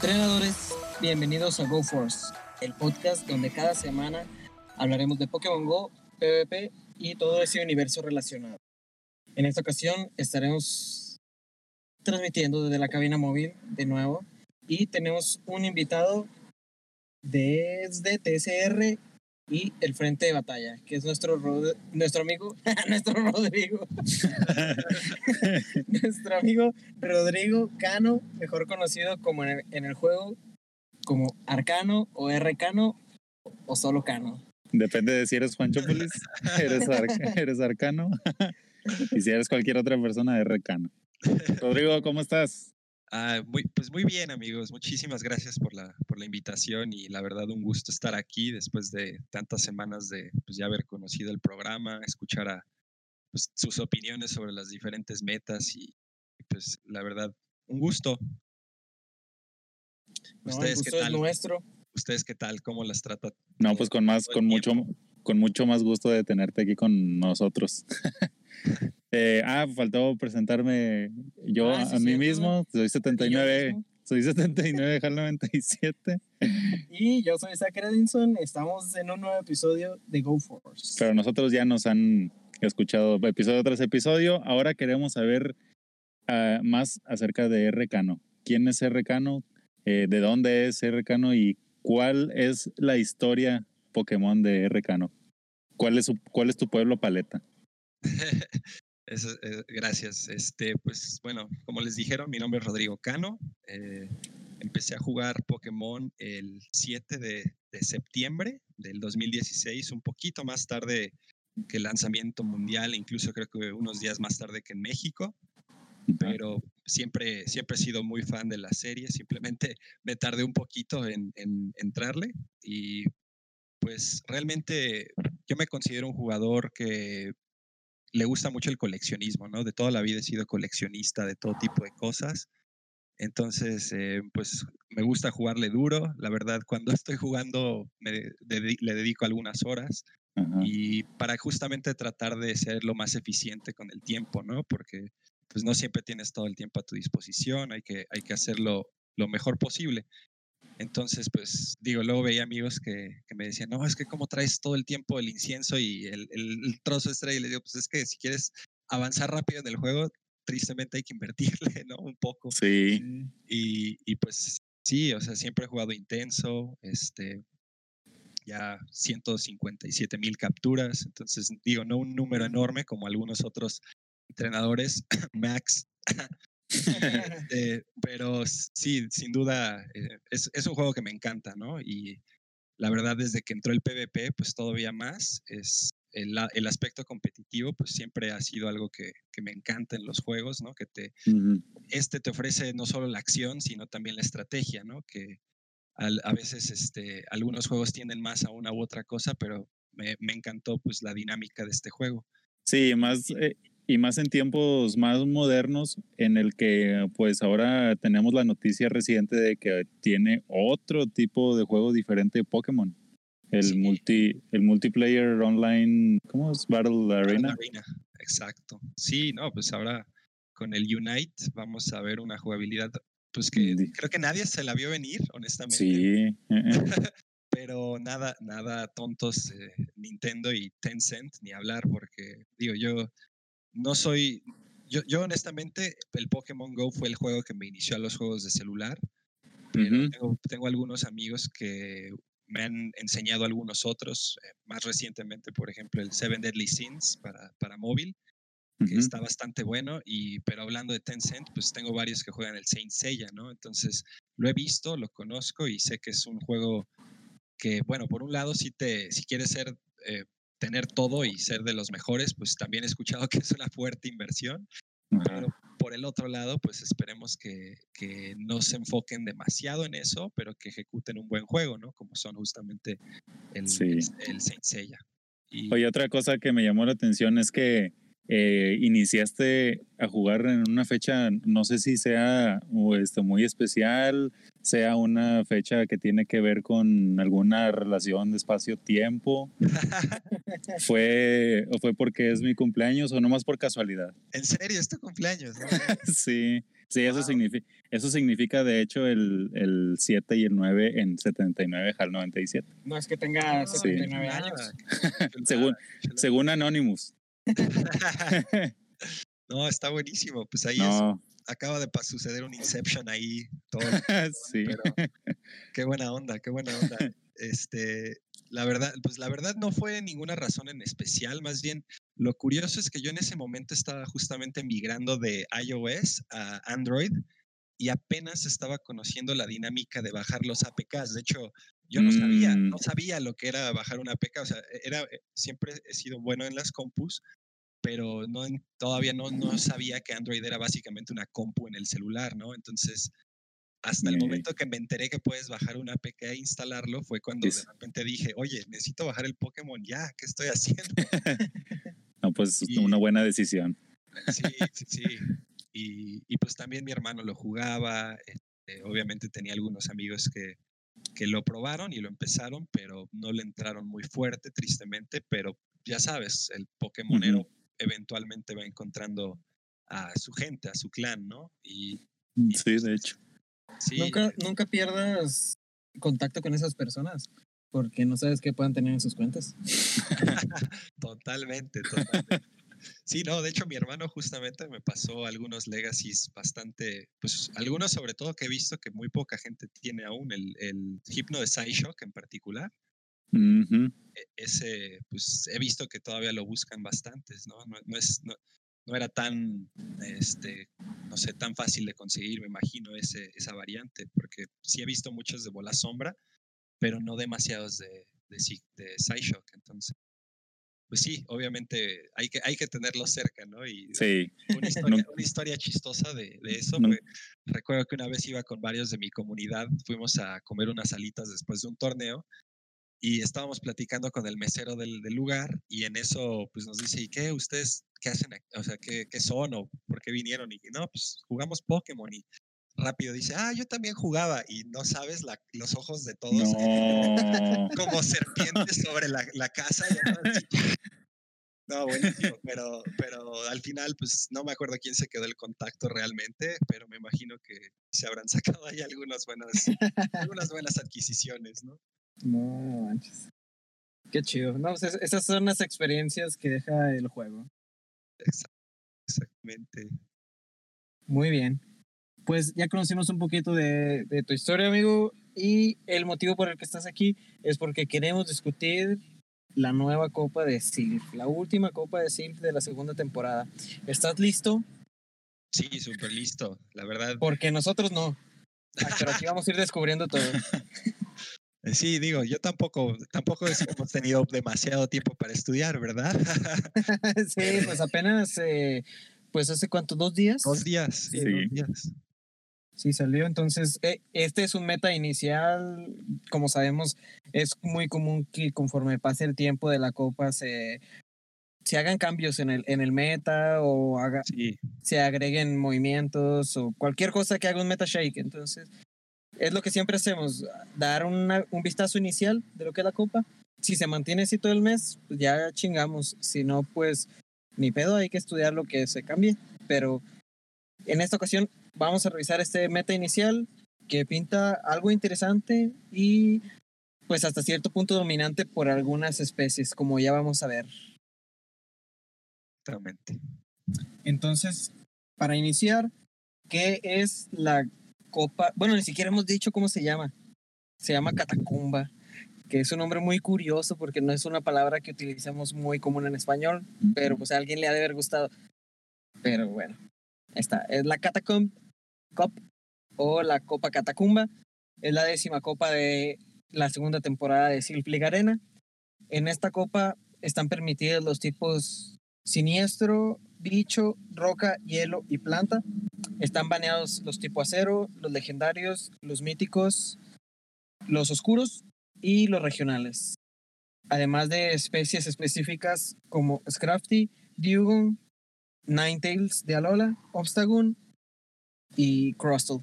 Entrenadores, bienvenidos a Go Force, el podcast donde cada semana hablaremos de Pokémon Go, PvP y todo ese universo relacionado. En esta ocasión estaremos transmitiendo desde la cabina móvil de nuevo y tenemos un invitado desde TSR y el frente de batalla, que es nuestro, nuestro amigo, nuestro Rodrigo, nuestro amigo Rodrigo Cano, mejor conocido como en el, juego como Arcano o R-Cano o solo Cano. Depende de si eres Juancho Polis, eres, eres Arcano, y si eres cualquier otra persona, R-Cano. Rodrigo, ¿cómo estás? Ah, muy, pues muy bien, amigos. Muchísimas gracias por la, por la invitación y la verdad un gusto estar aquí después de tantas semanas de pues, ya haber conocido el programa, escuchar a, pues, sus opiniones sobre las diferentes metas y, pues la verdad, un gusto. ¿Ustedes qué tal? nuestro. ¿Ustedes qué tal? ¿Cómo las trata? No, pues con más, con mucho, con mucho más gusto de tenerte aquí con nosotros. Eh, ah, faltó presentarme yo ah, a mí mismo. Soy 79. Soy 79, HAL 97. Y yo soy Zach Edinson. Estamos en un nuevo episodio de Go Force. Pero nosotros ya nos han escuchado episodio tras episodio. Ahora queremos saber uh, más acerca de RCano. ¿Quién es RCano? Eh, ¿De dónde es RCano? ¿Y cuál es la historia Pokémon de RCano? ¿Cuál es, su, ¿Cuál es tu pueblo paleta? Eh, gracias. Este, pues bueno, como les dijeron, mi nombre es Rodrigo Cano. Eh, empecé a jugar Pokémon el 7 de, septiembre del 2016, un poquito más tarde que el lanzamiento mundial, incluso creo que unos días más tarde que en México. Pero siempre, siempre he sido muy fan de la serie, simplemente me tardé un poquito en, en entrarle y pues realmente yo me considero un jugador que le gusta mucho el coleccionismo, ¿no? De toda la vida he sido coleccionista de todo tipo de cosas. Entonces, eh, pues me gusta jugarle duro. La verdad, cuando estoy jugando me le dedico algunas horas y para justamente tratar de ser lo más eficiente con el tiempo, ¿no? Porque pues no siempre tienes todo el tiempo a tu disposición, hay que, hay que hacerlo lo mejor posible. Entonces, pues digo, luego veía amigos que, me decían, no, es que como traes todo el tiempo el incienso y el, el, trozo extra, y le digo, pues es que si quieres avanzar rápido en el juego, tristemente hay que invertirle, ¿no? Un poco. Sí. Y, y pues sí, o sea, siempre he jugado intenso, este, ya 157 mil capturas, entonces digo, no un número enorme como algunos otros entrenadores, Max Eh, pero sí, sin duda, eh, es, es, un juego que me encanta, ¿no? Y la verdad, desde que entró el PvP, pues todavía más, es el, el aspecto competitivo, pues siempre ha sido algo que, que me encanta en los juegos, ¿no? Que te, este te ofrece no solo la acción, sino también la estrategia, ¿no? Que a veces este, algunos juegos tienden más a una u otra cosa, pero me, me encantó pues la dinámica de este juego. Sí, más, eh, y más en tiempos más modernos en el que pues ahora tenemos la noticia reciente de que tiene otro tipo de juego diferente de Pokémon. El multi el multiplayer online, ¿cómo es? Battle Arena. Arena. Exacto. Sí, no, pues ahora con el Unite vamos a ver una jugabilidad pues que creo que nadie se la vio venir, honestamente. Sí. Eh, eh. Pero nada, nada tontos eh, Nintendo y Tencent ni hablar porque digo yo no soy, yo, yo honestamente, el Pokémon Go fue el juego que me inició a los juegos de celular, pero tengo, algunos amigos que me han enseñado algunos otros, eh, más recientemente, por ejemplo, el Seven Deadly Sins para, para móvil, que está bastante bueno, y, pero hablando de Tencent, pues tengo varios que juegan el Saint Seiya, ¿no? Entonces, lo he visto, lo conozco y sé que es un juego que, bueno, por un lado, si, te, si quieres ser eh, tener todo y ser de los mejores, pues también he escuchado que es una fuerte inversión. Pero por el otro lado, pues esperemos que, que, no se enfoquen demasiado en eso, pero que ejecuten un buen juego, ¿no? Como son justamente el, el, Saint Seiya. Y... Oye, otra cosa que me llamó la atención es que eh, iniciaste a jugar en una fecha, no sé si sea este, muy especial, sea una fecha que tiene que ver con alguna relación de espacio-tiempo. ¿Fue, ¿O fue porque es mi cumpleaños o nomás por casualidad? ¿En serio es tu cumpleaños? ¿no? sí, sí, eso, significa, eso significa de hecho el, el 7 y el 9 en 79 al 97. No es que tenga 79 años. según, según Anonymous. No, está buenísimo. Pues ahí es, acaba de suceder un Inception ahí. Todo, sí. qué buena onda, qué buena onda. Este, la verdad, pues la verdad no fue ninguna razón en especial, más bien lo curioso es que yo en ese momento estaba justamente migrando de iOS a Android y apenas estaba conociendo la dinámica de bajar los APKs. De hecho, yo no sabía, no mm. sabía lo que era bajar una APK. O sea, e, era, eh, siempre he sido bueno en las compus, pero no, todavía no, no sabía que Android era básicamente una compu en el celular, ¿no? Entonces, hasta el momento que me enteré que puedes bajar una APK e instalarlo, fue cuando de repente dije, oye, necesito bajar el Pokémon ya, ¿qué estoy haciendo? no, pues una buena decisión. Sí, sí, sí. Y, y, pues también mi hermano lo jugaba, este, obviamente tenía algunos amigos que, que lo probaron y lo empezaron, pero no le entraron muy fuerte, tristemente, pero ya sabes, el Pokémonero eventualmente va encontrando a su gente, a su clan, ¿no? Y, mm, sí, de hecho. Nunca, eh nunca pierdas contacto con esas personas, porque no sabes qué puedan tener en sus cuentas. totalmente, totalmente. Sí, no, de hecho mi hermano justamente me pasó algunos legacies bastante, pues algunos sobre todo que he visto que muy poca gente tiene aún, el, el hipno de Psyshock en particular. E, ese, pues he visto que todavía lo buscan bastantes, ¿no? No, es, no, no, era tan, este, no sé, tan fácil de conseguir, me imagino, ese, esa variante, porque sí he visto muchos de Bola Sombra, pero no demasiados de, de, de Psyshock, entonces pues sí, obviamente hay que, hay que tenerlo cerca, ¿no? Y sí. una, historia, chistosa de, de eso. recuerdo que una vez iba con varios de mi comunidad, fuimos a comer unas alitas después de un torneo y estábamos platicando con el mesero del, del lugar y en eso pues nos dice, ¿y qué? ¿Ustedes qué hacen? O sea, ¿qué, qué son o por qué vinieron? Y no, pues jugamos Pokémon y rápido dice, ah, yo también jugaba y no sabes los ojos de todos como serpientes sobre la, la casa. no, buenísimo, pero, pero al final, pues no me acuerdo quién se quedó el contacto realmente, pero me imagino que se habrán sacado ahí algunas buenas, algunas buenas adquisiciones, ¿no? No manches. Qué chido. No, pues, esas son las experiencias que deja el juego. Exactamente. Muy bien pues ya conocimos un poquito de, tu historia, amigo, y el motivo por el que estás aquí es porque queremos discutir la nueva Copa de Silf, la última Copa de Silf de la segunda temporada. ¿Estás listo? Sí, súper listo, la verdad. Porque nosotros no. Ah, pero aquí vamos a ir descubriendo todo. Eh, sí, digo, yo tampoco, tampoco hemos tenido demasiado tiempo para estudiar, ¿verdad? sí, pues apenas, eh, pues hace cuánto, dos días. Dos días, sí. dos días. Sí, salió. Entonces, eh, este es un meta inicial. Como sabemos, es muy común que conforme pase el tiempo de la copa se, se hagan cambios en el, en el meta o haga, se agreguen movimientos o cualquier cosa que haga un meta shake. Entonces, es lo que siempre hacemos, dar una, un vistazo inicial de lo que es la copa. Si se mantiene así todo el mes, pues ya chingamos. Si no, pues ni pedo, hay que estudiar lo que se cambie. Pero en esta ocasión vamos a revisar este meta inicial que pinta algo interesante y pues hasta cierto punto dominante por algunas especies, como ya vamos a ver. Exactamente. Entonces, para iniciar, ¿qué es la copa? Bueno, ni siquiera hemos dicho cómo se llama. Se llama catacumba, que es un nombre muy curioso porque no es una palabra que utilizamos muy común en español, pero pues a alguien le ha de haber gustado. Pero bueno, esta es la Catacomb Cup o la Copa Catacumba. Es la décima copa de la segunda temporada de Silk Arena. En esta copa están permitidos los tipos siniestro, bicho, roca, hielo y planta. Están baneados los tipos acero, los legendarios, los míticos, los oscuros y los regionales. Además de especies específicas como Scrafty, Dugong, Ninetales de Alola, Obstagoon y Crustle.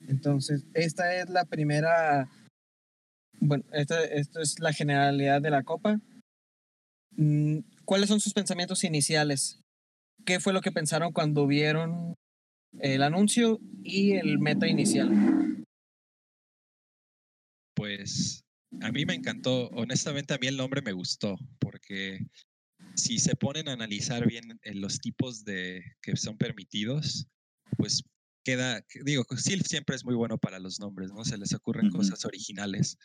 Entonces, esta es la primera. Bueno, esta, esto es la generalidad de la copa. ¿Cuáles son sus pensamientos iniciales? ¿Qué fue lo que pensaron cuando vieron el anuncio y el meta inicial? Pues a mí me encantó. Honestamente, a mí el nombre me gustó porque si se ponen a analizar bien eh, los tipos de que son permitidos, pues queda, digo, Silph siempre es muy bueno para los nombres, ¿no? Se les ocurren cosas originales.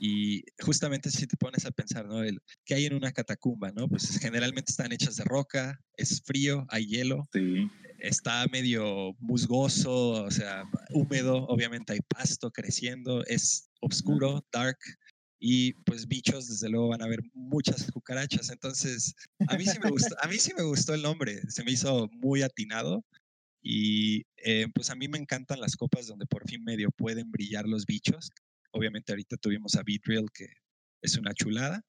Y justamente si te pones a pensar, ¿no? El, ¿Qué hay en una catacumba, no? Pues generalmente están hechas de roca, es frío, hay hielo, Sí. está medio musgoso, o sea, húmedo, obviamente hay pasto creciendo, es oscuro, dark, y pues bichos, desde luego van a haber muchas cucarachas. Entonces, a mí sí me gustó, a mí sí me gustó el nombre, se me hizo muy atinado. Y eh, pues a mí me encantan las copas donde por fin medio pueden brillar los bichos. Obviamente ahorita tuvimos a Beatrill, que es una chulada,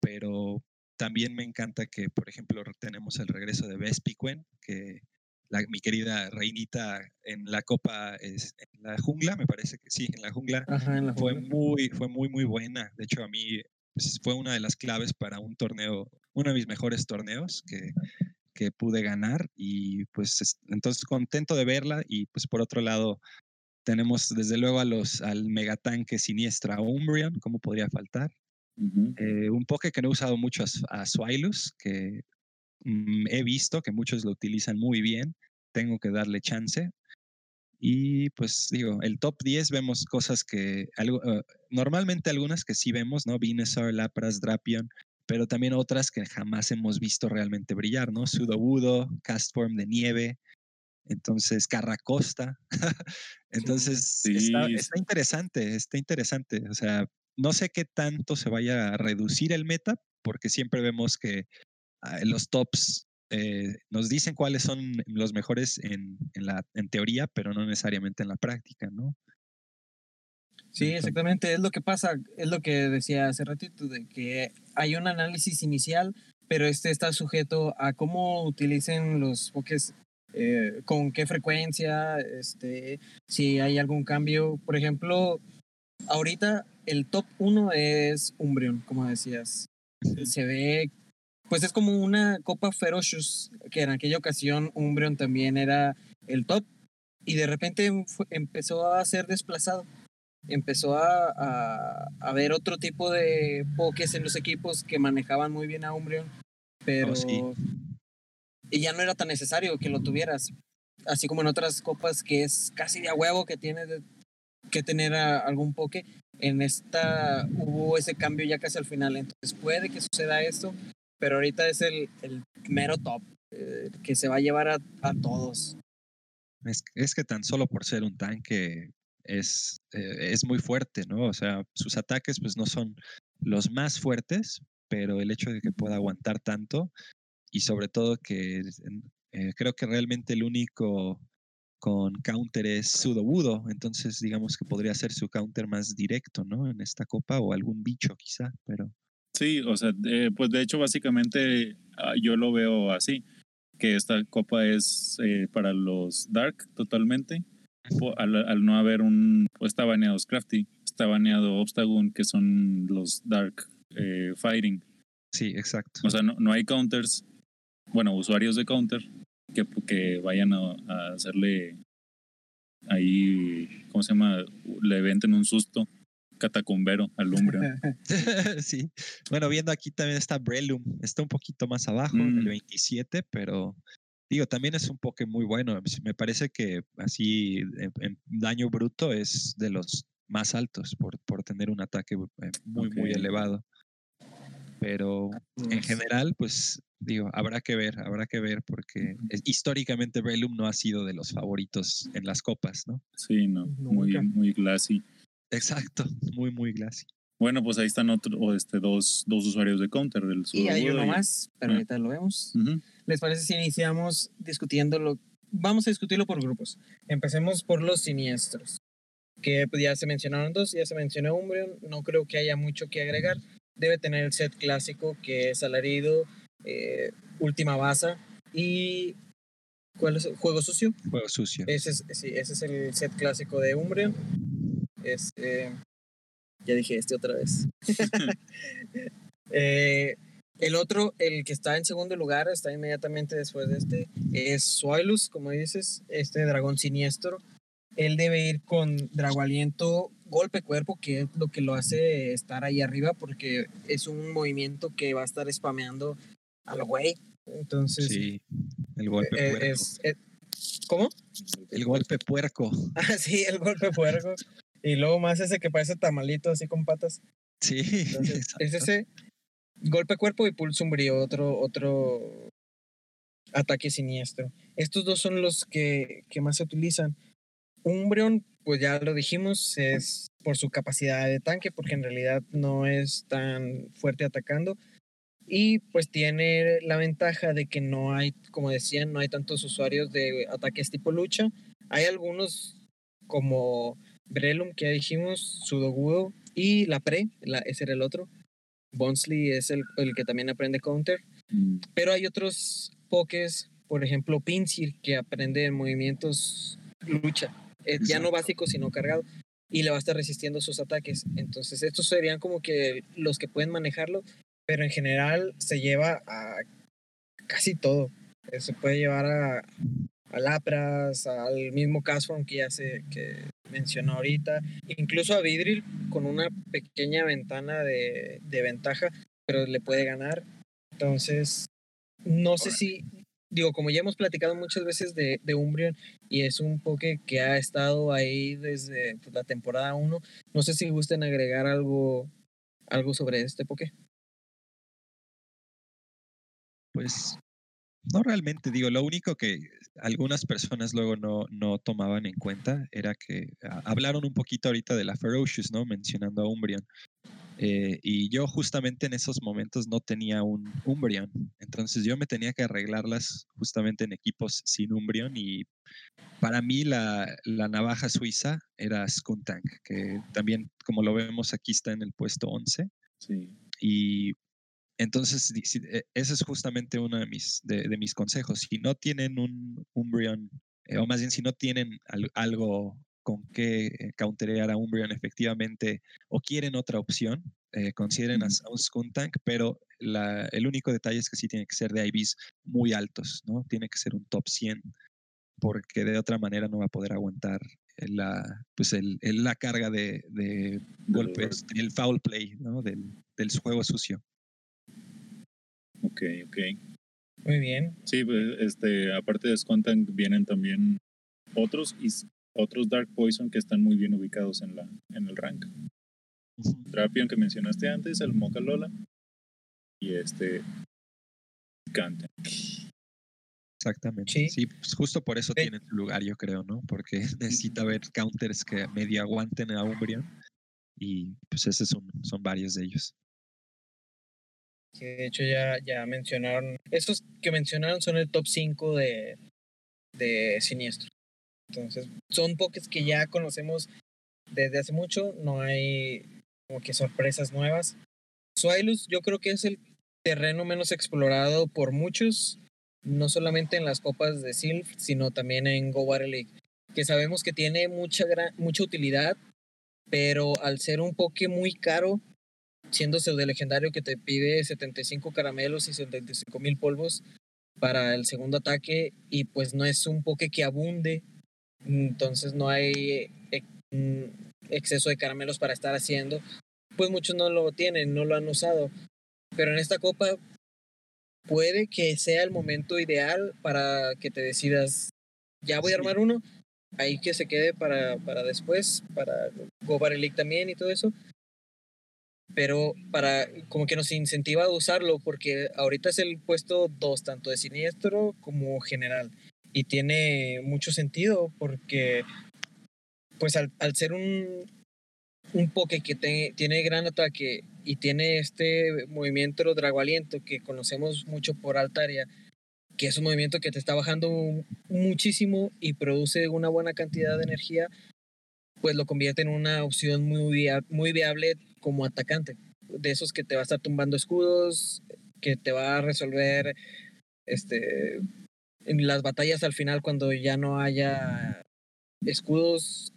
pero también me encanta que, por ejemplo, tenemos el regreso de Vespiquen, que la, mi querida reinita en la copa, es, en la jungla, me parece que sí, en la jungla, Ajá, en la fue jungla. muy, fue muy, muy buena. De hecho, a mí pues, fue una de las claves para un torneo, uno de mis mejores torneos que, que pude ganar. Y pues es- entonces contento de verla. Y pues por otro lado, tenemos desde luego a los, al megatanque siniestra Umbreon, ¿cómo podría faltar? Ujú. Eh, un poke que no he usado mucho a, a Swilus, que mm, he visto que muchos lo utilizan muy bien. Tengo que darle chance. Y pues digo, el top 10 vemos cosas que algo, eh, normalmente algunas que sí vemos, ¿no? Venusaur, Lapras, Drapion, pero también otras que jamás hemos visto realmente brillar, ¿no? Sudowoodo, Castform de nieve, entonces Carracosta. entonces está, Sí, está interesante, está interesante. O sea, no sé qué tanto se vaya a reducir el meta, porque siempre vemos que ah, los tops eh, nos dicen cuáles son los mejores en, en la, en teoría, pero no necesariamente en la práctica, ¿no? Sí, exactamente, es lo que pasa, es lo que decía hace ratito, de que hay un análisis inicial, pero este está sujeto a cómo utilicen los pokés, eh, con qué frecuencia, este, si hay algún cambio. Por ejemplo, ahorita el top 1 es Umbreon, como decías. Se ve, pues es como una Copa Ferocious, que en aquella ocasión Umbreon también era el top, y de repente fue- empezó a ser desplazado empezó a, a, a ver otro tipo de pokés en los equipos que manejaban muy bien a Umbreon, pero Oh, sí. Y ya no era tan necesario que lo tuvieras. Así como en otras copas que es casi de a huevo que tiene de- que tener a algún poke, en esta hubo ese cambio ya casi al final. Entonces puede que suceda esto, pero ahorita es el, el mero top eh, que se va a llevar a, a todos. Es, es que tan solo por ser un tanque es, eh, es muy fuerte, ¿no? O sea, sus ataques pues no son los más fuertes, pero el hecho de que pueda aguantar tanto y sobre todo que eh, creo que realmente el único con counter es Sudowoodo, entonces digamos que podría ser su counter más directo, ¿no? En esta copa o algún bicho quizá, pero Sí, o sea, eh, pues de hecho básicamente ah, yo lo veo así, que esta copa es eh, para los Dark totalmente, al, al no haber un, está baneado Scrafty, está baneado Obstagoon, que son los Dark eh, Fighting, sí, exacto. o sea, no, no hay counters, bueno, usuarios de counter que, que vayan a, a hacerle ahí, ¿cómo se llama? Le venten un susto catacumbero al Umbreon. sí. Bueno, viendo aquí también está Breloom. Está un poquito más abajo, en el Mm. 27, pero digo, también es un poke muy bueno. Me parece que así en, en daño bruto es de los más altos por, por tener un ataque eh, muy, muy Ok. elevado. Pero en Pues, general, pues digo, habrá que ver, habrá que ver, porque es- históricamente Breloom no ha sido de los favoritos en las copas, ¿no? Sí, no, muy, Nunca. muy glassy. Exacto, muy, muy glassy. Bueno, pues ahí están otro, o este, dos, dos usuarios de counter. El y hay uno más, pero Ah. ahorita lo vemos. ¿Les parece si iniciamos discutiéndolo? Vamos a discutirlo por grupos. Empecemos por los siniestros. Que pues, ya se mencionaron dos, ya se mencionó Umbreon. No creo que haya mucho que agregar. Debe tener el set clásico que es alarido, eh, última baza. y ¿cuál es? el Juego sucio. Juego sucio. Ese es, sí, ese es el set clásico de Umbreon. Este, ya dije este otra vez. Eh, el otro, el que está en segundo lugar, está inmediatamente después de este, es Suailus, como dices, este dragón siniestro. Él debe ir con Drago Aliento, golpe cuerpo, que es lo que lo hace estar ahí arriba, porque es un movimiento que va a estar spameando a lo güey. Entonces, Sí, el golpe eh, puerco. es, es- ¿cómo? El golpe puerco. Ah, sí, el golpe puerco. Y luego más ese que parece tamalito así con patas. Sí, Entonces, es ese golpe cuerpo y pulso umbrío, otro, otro ataque siniestro. Estos dos son los que, que más se utilizan. Umbreon, pues ya lo dijimos, es por su capacidad de tanque, porque en realidad no es tan fuerte atacando. Y pues tiene la ventaja de que no hay, como decían, no hay tantos usuarios de ataques tipo lucha. Hay algunos como Brelum, que ya dijimos, Sudogudo y la Pre, la, ese era el otro. Bonsley es el, el que también aprende counter. Mm, Pero hay otros pokés, por ejemplo, Pinsir, que aprende movimientos lucha. Eh, ya no básico, sino cargado. Y le va a estar resistiendo sus ataques. Entonces, estos serían como que los que pueden manejarlo. Pero en general se lleva a casi todo. Eh, Se puede llevar a, a Lapras, al mismo Castform que ya se que mencionó ahorita, incluso a Vidril con una pequeña ventana de, de ventaja, pero le puede ganar. Entonces, no sé si, digo, como ya hemos platicado muchas veces de, de Umbreon y es un poke que ha estado ahí desde pues, la temporada 1, no sé si gusten agregar algo, algo sobre este poke. Pues no realmente, digo, lo único que algunas personas luego no, no tomaban en cuenta era que ah, hablaron un poquito ahorita de la Ferocious, ¿no? Mencionando a Umbreon. Eh, y yo justamente en esos momentos no tenía un Umbreon. Entonces yo me tenía que arreglarlas justamente en equipos sin Umbreon y para mí la, la navaja suiza era Skuntank, que también como lo vemos aquí está en el puesto 11. Sí. Y entonces, di- si- e- ese es justamente uno de mis, de, de mis consejos. Si no tienen un Umbreon, eh, o más bien si no tienen al- algo con que eh, counterear a Umbreon efectivamente, o quieren otra opción, eh, consideren a, un Skuntank, pero la- el único detalle es que sí tiene que ser de IVs muy altos, ¿no? Tiene que ser un top 100, porque de otra manera no va a poder aguantar eh, la, pues el, el- la carga de, de golpes, el foul play, ¿no? Del, del juego sucio. Ok, ok. Muy bien. Sí, pues, este, aparte de Skuntank vienen también otros y otros Dark Poison que están muy bien ubicados en la en el rank. Ujú. Drapion que mencionaste antes, el Mocha Lola y este Skuntank. Exactamente. Sí. Sí, pues justo por eso De- tiene su lugar, yo creo, ¿no? Porque necesita ver counters que medio aguanten a Umbreon. Y pues esos son, son varios de ellos. Que de hecho ya, ya mencionaron, esos que mencionaron son el top 5 de, de Siniestro. Entonces, son pokés que ya conocemos desde hace mucho, no hay como que sorpresas nuevas. Suailus yo creo que es el terreno menos explorado por muchos, no solamente en las copas de Silph, sino también en Go Battle League, que sabemos que tiene mucha, gran, mucha utilidad, pero al ser un poke muy caro, siendo pseudo legendario que te pide 75 caramelos y 75 mil polvos para el segundo ataque y pues no es un poke que abunde, entonces no hay eh, mm, exceso de caramelos para estar haciendo, pues muchos no lo tienen, no lo han usado, pero en esta copa puede que sea el momento ideal para que te decidas, ya voy a armar uno, ahí que se quede para, para después, para Go League también y todo eso pero para como que nos incentiva a usarlo porque ahorita es el puesto 2 tanto de siniestro como general y tiene mucho sentido porque pues al, al ser un un poke que te- tiene gran ataque y tiene este movimiento Drago Aliento que conocemos mucho por Altaria que es un movimiento que te está bajando muchísimo y produce una buena cantidad de energía pues lo convierte en una opción muy, muy viable como atacante. De esos que te va a estar tumbando escudos, que te va a resolver este, en las batallas al final cuando ya no haya escudos,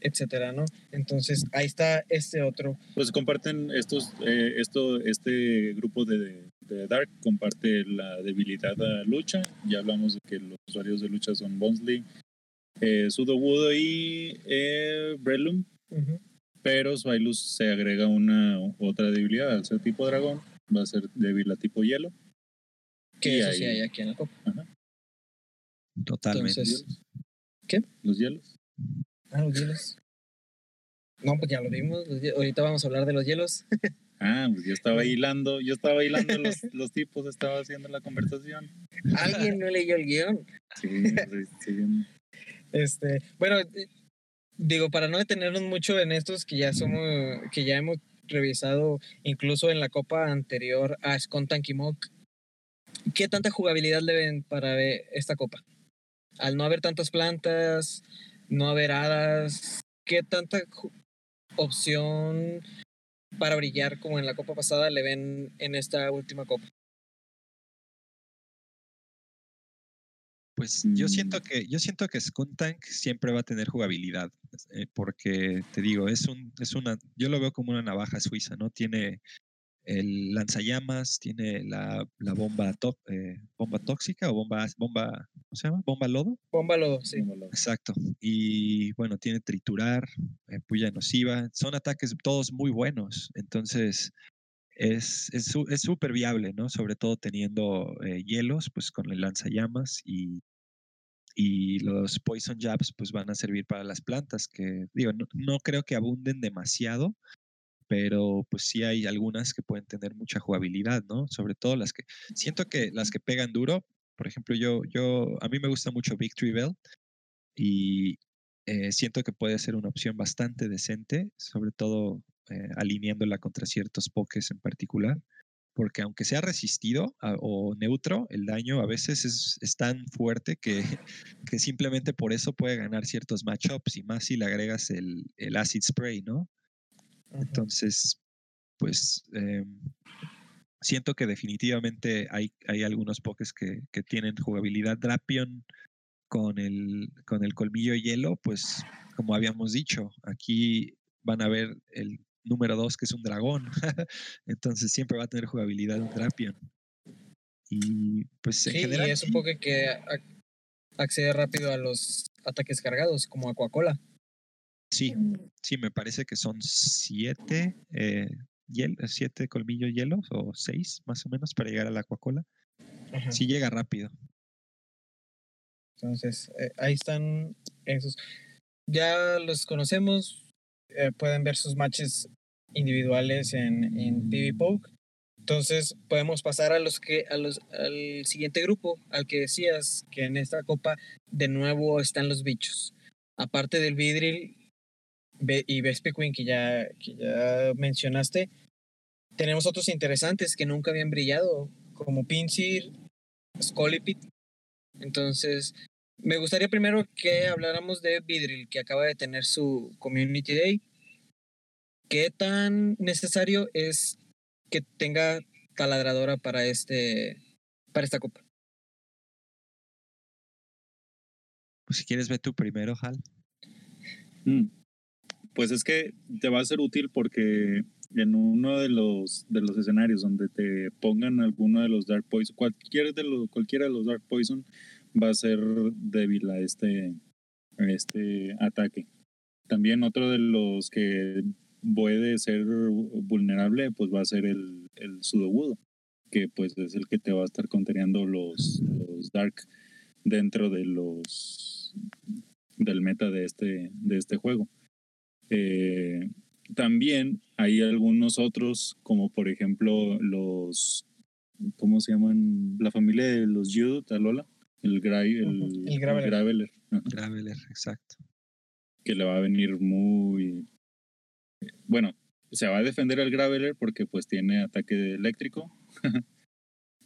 etcétera, ¿no? Entonces ahí está este otro. Pues comparten estos, eh, esto, este grupo de, de, Dark comparte la debilidad a lucha. Ya hablamos de que los usuarios de lucha son Bonsley, eh, Wudo y eh, Brelum. Pero Swilus se agrega una otra debilidad. Al ser tipo dragón, va a ser débil a tipo hielo. Que eso sí hay aquí en la copa. Totalmente. ¿Qué? Los hielos. Ah, los hielos. No, pues ya lo vimos. Ahorita vamos a hablar de los hielos. Ah, pues yo estaba hilando, yo estaba hilando los, los tipos, estaba haciendo la conversación. ¿Alguien no leyó el guion? Sí, sí. Este, bueno, digo, para no detenernos mucho en estos que ya somos, que ya hemos revisado incluso en la copa anterior a Kimok, ¿qué tanta jugabilidad le ven para esta copa? Al no haber tantas plantas, no haber hadas, ¿qué tanta opción para brillar como en la copa pasada le ven en esta última copa? Pues yo siento mm. que yo siento que Skuntank siempre va a tener jugabilidad, eh, porque te digo, es un es una yo lo veo como una navaja suiza, ¿no? Tiene el lanzallamas, tiene la, la bomba eh, bomba tóxica o bomba bomba ¿cómo se llama? Bomba lodo. Bomba lodo, sí. Exacto. Y bueno, tiene triturar, eh, puya nociva, son ataques todos muy buenos, entonces es súper es, viable, ¿no? Sobre todo teniendo eh, hielos, pues con el lanzallamas y, y los poison jabs, pues van a servir para las plantas, que digo, no, creo que abunden demasiado, pero pues sí hay algunas que pueden tener mucha jugabilidad, ¿no? Sobre todo las que, siento que las que pegan duro, por ejemplo, yo, yo, a mí me gusta mucho Victory Bell y eh, siento que puede ser una opción bastante decente, sobre todo eh, alineándola contra ciertos pokés en particular, porque aunque sea resistido o neutro, el daño a veces es, tan fuerte que, que, simplemente por eso puede ganar ciertos matchups y más si le agregas el, el acid spray, ¿no? Entonces, pues em, siento que definitivamente hay, hay algunos pokés que, que tienen jugabilidad Drapion con el, con el colmillo hielo, pues como habíamos dicho, aquí van a ver el número dos, que es un dragón. Entonces siempre va a tener jugabilidad un Drapion. Y pues en sí, general. Y es un poco que accede rápido a los ataques cargados, como Aquacola. Sí, sí, me parece que son siete, eh, siete colmillos hielos o seis más o menos para llegar a la Aquacola. Sí llega rápido. Entonces, eh, ahí están esos. Ya los conocemos, eh, pueden ver sus matches individuales en, en PvPoke. Entonces podemos pasar a los que a los al siguiente grupo, al que decías que en esta copa de nuevo están los bichos. Aparte del Vidril y Vespiquen que ya que ya mencionaste, tenemos otros interesantes que nunca habían brillado, como Pinsir, Scolipit. Entonces, me gustaría primero que habláramos de Vidril, que acaba de tener su Community Day. ¿Qué tan necesario es que tenga taladradora para este para esta copa? Pues si quieres ve tú primero, Hal. Mm. Pues es que te va a ser útil porque en uno de los de los escenarios donde te pongan alguno de los Dark Poison, cualquiera de los, cualquiera de los Dark Poison, va a ser débil a este, este ataque. También otro de los que puede ser vulnerable, pues va a ser el, el Sudogudo, que pues es el que te va a estar conteneando los, los Dark dentro de los del meta de este, de este juego. Eh, también hay algunos otros, como por ejemplo los, ¿cómo se llaman? La familia de los Yudo, Talola, el, el, Graveler. Graveler. exacto. Que le va a venir muy... Bueno, se va a defender el Graveler porque pues tiene ataque eléctrico.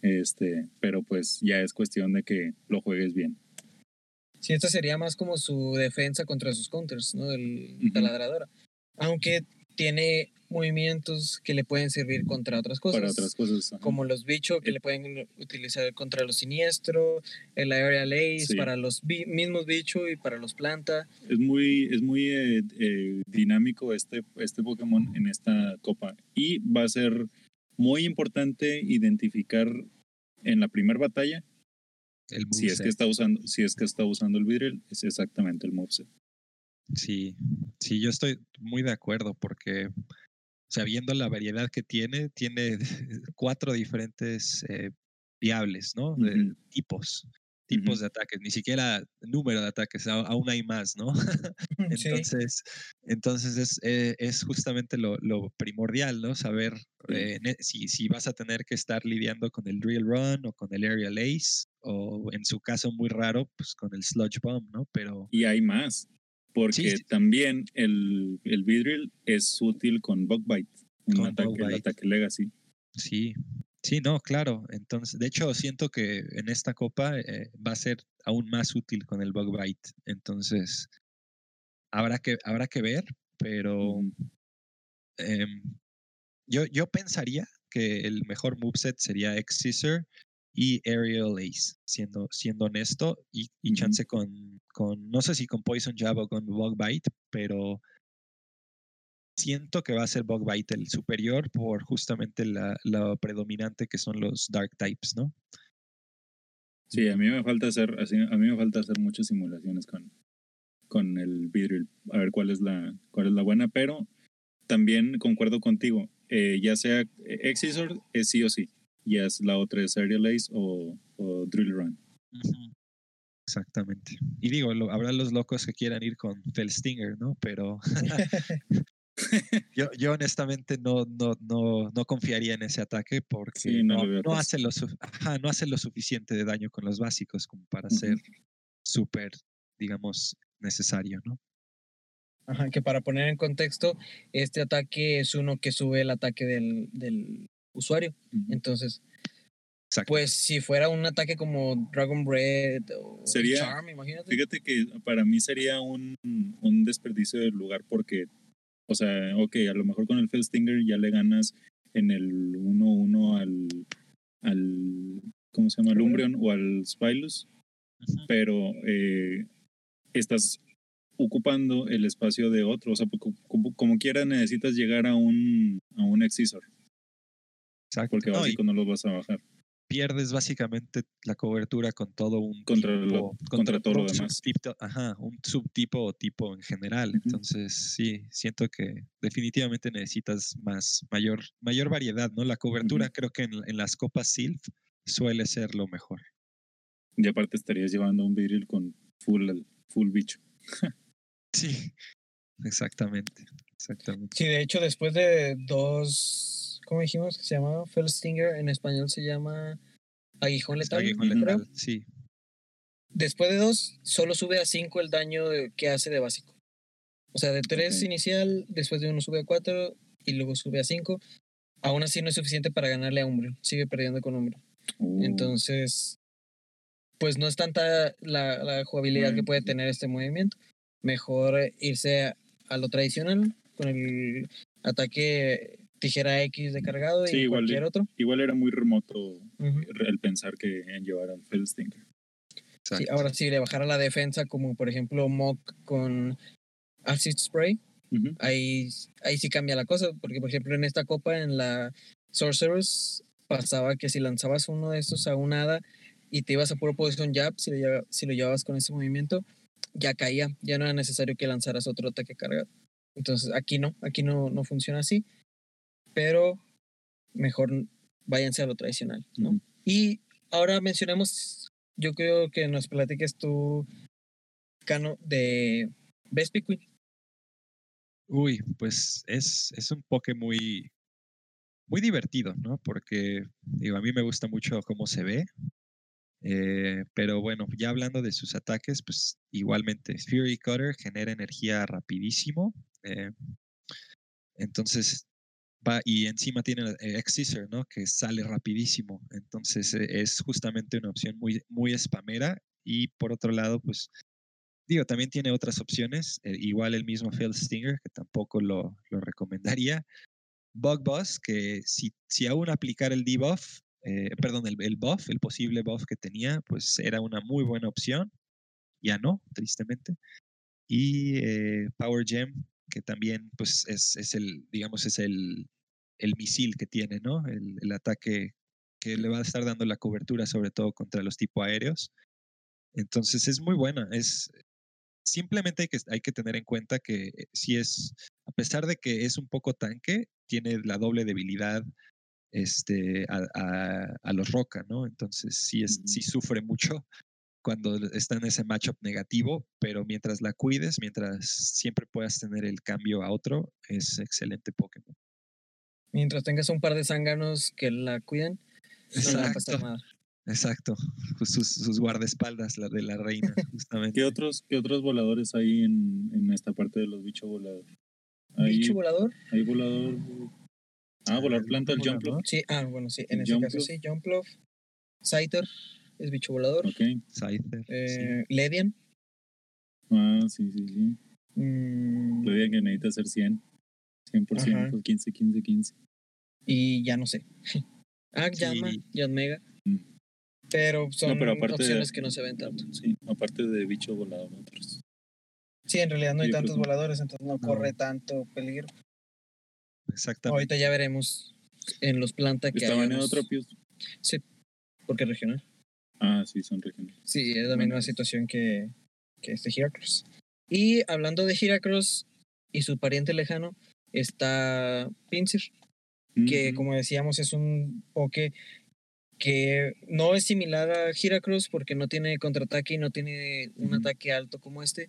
este, pero pues ya es cuestión de que lo juegues bien. Sí, esto sería más como su defensa contra sus counters, ¿no? Del, ladradora. Aunque tiene movimientos que le pueden servir contra otras cosas. Para otras cosas. ajá. Como los bichos que le pueden utilizar contra los siniestros, el Aerial Ace Sí. para los bi- mismos bichos y para los planta. Es muy, es muy eh, eh, dinámico este, este Pokémon en esta copa. Y va a ser muy importante identificar en la primera batalla El si es que está usando, si es que está usando el Vidril, es exactamente el moveset. Sí, sí, yo estoy muy de acuerdo porque, o sea, viendo la variedad que tiene, tiene cuatro diferentes eh, viables, ¿no? De Ujú. tipos, tipos de ataques, ni siquiera número de ataques, aún hay más, ¿no? Sí. Entonces, entonces es, eh, es justamente lo, lo primordial, ¿no? Saber eh, si, si vas a tener que estar lidiando con el Drill Run o con el Aerial Ace, o en su caso muy raro, pues con el Sludge Bomb, ¿no? Pero Y hay más, porque sí. también el, el Vidril es útil con Bug Bite, un Con ataque, el ataque Legacy. Sí, sí, no, claro. Entonces, de hecho, siento que en esta copa eh, va a ser aún más útil con el Bug Bite. Entonces, habrá que, habrá que ver, pero em, yo, yo pensaría que el mejor moveset sería X-Scissor y Aerial Ace, siendo, siendo honesto, y, y chance con, con, no sé si con Poison Jab o con Bug Bite, pero siento que va a ser Bug Bite el superior por justamente la, la predominante que son los Dark Types, ¿no? Sí, a mí me falta hacer, a mí me falta hacer muchas simulaciones con, con el Vidril, a ver cuál es la, cuál es la buena, pero también concuerdo contigo, eh, ya sea Excisor es sí o sí, ya es la otra es Aerial Ace o, o Drill Run. Exactamente. Y digo, lo- habrá los locos que quieran ir con Felstinger, ¿no? Pero yo, yo honestamente no, no, no, no confiaría en ese ataque porque Sí, no no, no hace lo, ajá, no hace lo suficiente de daño con los básicos como para ser súper, digamos, necesario, ¿no? Ajá, que para poner en contexto, este ataque es uno que sube el ataque del, del usuario. Entonces, Exacto. pues si fuera un ataque como Dragon Breath o Sería- Charm, imagínate. Fíjate que para mí sería un, un desperdicio del lugar porque, o sea, ok, a lo mejor con el Felstinger ya le ganas en el 1-1 al, al, ¿cómo se llama? Al Umbreon o al Spylus, pero eh, estás ocupando el espacio de otro, o sea, como, como, como quiera necesitas llegar a un, a un Excisor, Exacto. porque No, y básico no los vas a bajar. pierdes básicamente la cobertura con todo un Contra lo- tipo, contra todo lo un demás. subtipo- ajá, un subtipo o tipo en general. Entonces, sí, siento que definitivamente necesitas más, mayor, mayor variedad, ¿no? La cobertura creo que en, en las copas Silph suele ser lo mejor. Y aparte estarías llevando un vidril con full, full bicho. Sí, exactamente, exactamente. Sí, de hecho, después de dos, ¿cómo dijimos que se llamaba? Felstinger, en español se llama Aguijón Letal. Aguijón creo. letal, sí. Después de dos, solo sube a 5 el daño que hace de básico. O sea, de 3 Ok. inicial, después de uno sube a 4 y luego sube a 5. Aún así no es suficiente para ganarle a Umbreon. Sigue perdiendo con Umbreon. Uh, Entonces, pues no es tanta la, la jugabilidad que puede Movimiento. tener este movimiento. Mejor irse a, a lo tradicional con el ataque tijera X de cargado y Sí, igual cualquier otro. igual era muy remoto Ujú. el pensar que en llevar al Felstinger. Sí, ahora sí, le bajara la defensa, como por ejemplo Mock con Acid Spray, Ujú. ahí, ahí sí cambia la cosa, porque por ejemplo en esta copa, en la Sorcerers, pasaba que si lanzabas uno de estos a un hada y te ibas a puro Poison Jab, si lo, lleva- si lo llevabas con ese movimiento, ya caía, ya no era necesario que lanzaras otro ataque cargado. Entonces aquí no, aquí no, no funciona así, pero mejor váyanse a lo tradicional, ¿no? Y ahora mencionemos, yo creo que nos platiques tú, Cano, de Vespi Queen. Uy, pues es, es un poke muy, muy divertido, ¿no? Porque digo, a mí me gusta mucho cómo se ve. eh, pero bueno, ya hablando de sus ataques, pues igualmente, Fury Cutter genera energía rapidísimo. eh, entonces, va y encima tiene eh, X-Scissor, ¿no? Que sale rapidísimo. Entonces, eh, es justamente una opción muy, muy spamera. Y por otro lado, pues digo, también tiene otras opciones. eh, igual el mismo Phil Stinger, que tampoco lo, lo recomendaría. Bug Boss, que si, si aún aplicar el debuff, eh, perdón, el, el buff, el posible buff que tenía, pues era una muy buena opción. Ya no, tristemente. Y eh, Power Gem, que también pues es, es el, digamos, es el, el misil que tiene, ¿no? El, el ataque que le va a estar dando la cobertura, sobre todo contra los tipo aéreos. Entonces es muy buena. Es simplemente hay que, hay que tener en cuenta que eh, si es, a pesar de que es un poco tanque, tiene la doble debilidad este, a, a- a los Roca, ¿no? Entonces sí, es, sí sufre mucho cuando está en ese matchup negativo, pero mientras la cuides, mientras siempre puedas tener el cambio a otro, es excelente Pokémon. Mientras tengas un par de zánganos que la cuiden, no le va a pasar Exacto. nada. Exacto, Pues sus, sus guardaespaldas, la de la reina, justamente. ¿Qué otros, qué otros voladores hay en, en esta parte de los bichos voladores? Bicho volador. hay volador. Ah, volar planta, el jump volador. Sí, ah, bueno, sí, en El ese caso sí. Jumpluff. Scyther es bicho volador. Ok. Scyther, sí. Eh, Ledian. Ah, sí, sí, sí. mm, Lo digan que necesita ser 100. 100%, Ajá. 15, 15, 15. y ya no sé. ah, Llama, Sí. Jan Mega. Mm. Pero son pero aparte de- opciones que no se ven tanto. Sí, aparte de bicho volador, otros. Sí, en realidad no hay Yo creo tantos voladores, entonces no, corre tanto peligro. Exactamente. Ahorita ya veremos en los planta que ¿Está hay baneado unos- Tropius? porque es regional. Ah, sí, son regionales. Sí, es la Bueno, misma pues. situación que, que este Heracross. Y hablando de Heracross y su pariente lejano, está Pinsir, que como decíamos es un Poké que no es similar a Heracross porque no tiene contraataque y no tiene un ataque alto como este.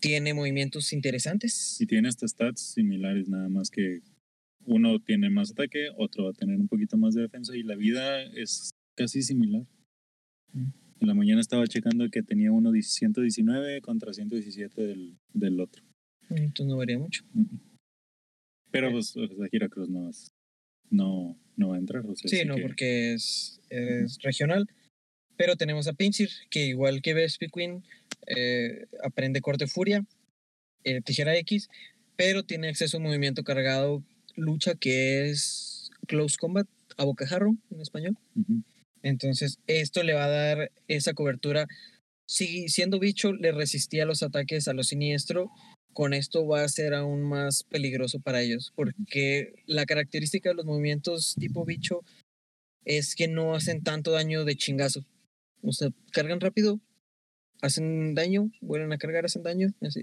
Tiene movimientos interesantes. Y tiene hasta stats similares, nada más que uno tiene más ataque, otro va a tener un poquito más de defensa y la vida es casi similar. Mm. En la mañana estaba checando que tenía uno 119 contra 117 del, del otro. Entonces no varía mucho. Pero pues sea, Heracross no, es- no, no va a entrar. O sea, Sí, no, que- porque es, es regional. Pero tenemos a Pinsir, que igual que Vespiquen, eh, aprende corte furia, eh, tijera X, pero tiene acceso a un movimiento cargado, lucha, que es close combat, a bocajarro en español. Entonces, esto le va a dar esa cobertura. Si siendo bicho le resistía los ataques a lo siniestro, con esto va a ser aún más peligroso para ellos, porque la característica de los movimientos tipo bicho es que no hacen tanto daño de chingazo. O sea, cargan rápido, hacen daño, vuelven a cargar, hacen daño, así.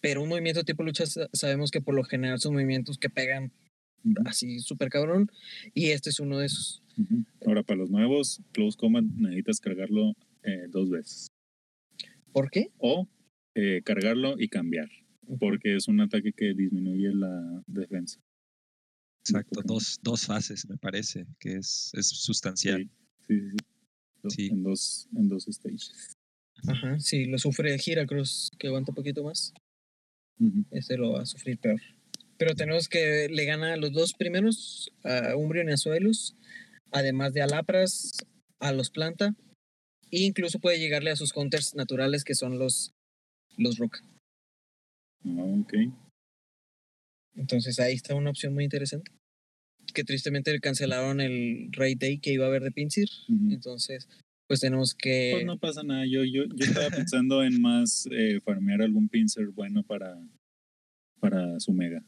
Pero un movimiento tipo lucha sa- sabemos que por lo general son movimientos que pegan así súper cabrón, y este es uno de esos. Ahora, para los nuevos, Close Combat necesitas cargarlo eh, dos veces. ¿Por qué? O eh, cargarlo y cambiar, porque es un ataque que disminuye la defensa. Exacto, dos, dos fases me parece, que es, es sustancial. Sí, sí, sí. Sí. En, dos, en dos stages. Ajá, sí, lo sufre Heracross, que aguanta un poquito más. Ujú. Este lo va a sufrir peor. Pero tenemos que le gana a los dos primeros, a Umbreon y a Suelus, además de a Lapras, a los Planta, e incluso puede llegarle a sus counters naturales, que son los, los Rock. Ah, ok. Entonces ahí está una opción muy interesante. Que tristemente cancelaron el Raid Day que iba a haber de Pinsir. Entonces, pues tenemos que. Pues no pasa nada. Yo, yo, yo estaba pensando en más eh, farmear algún pincer bueno para, para su mega.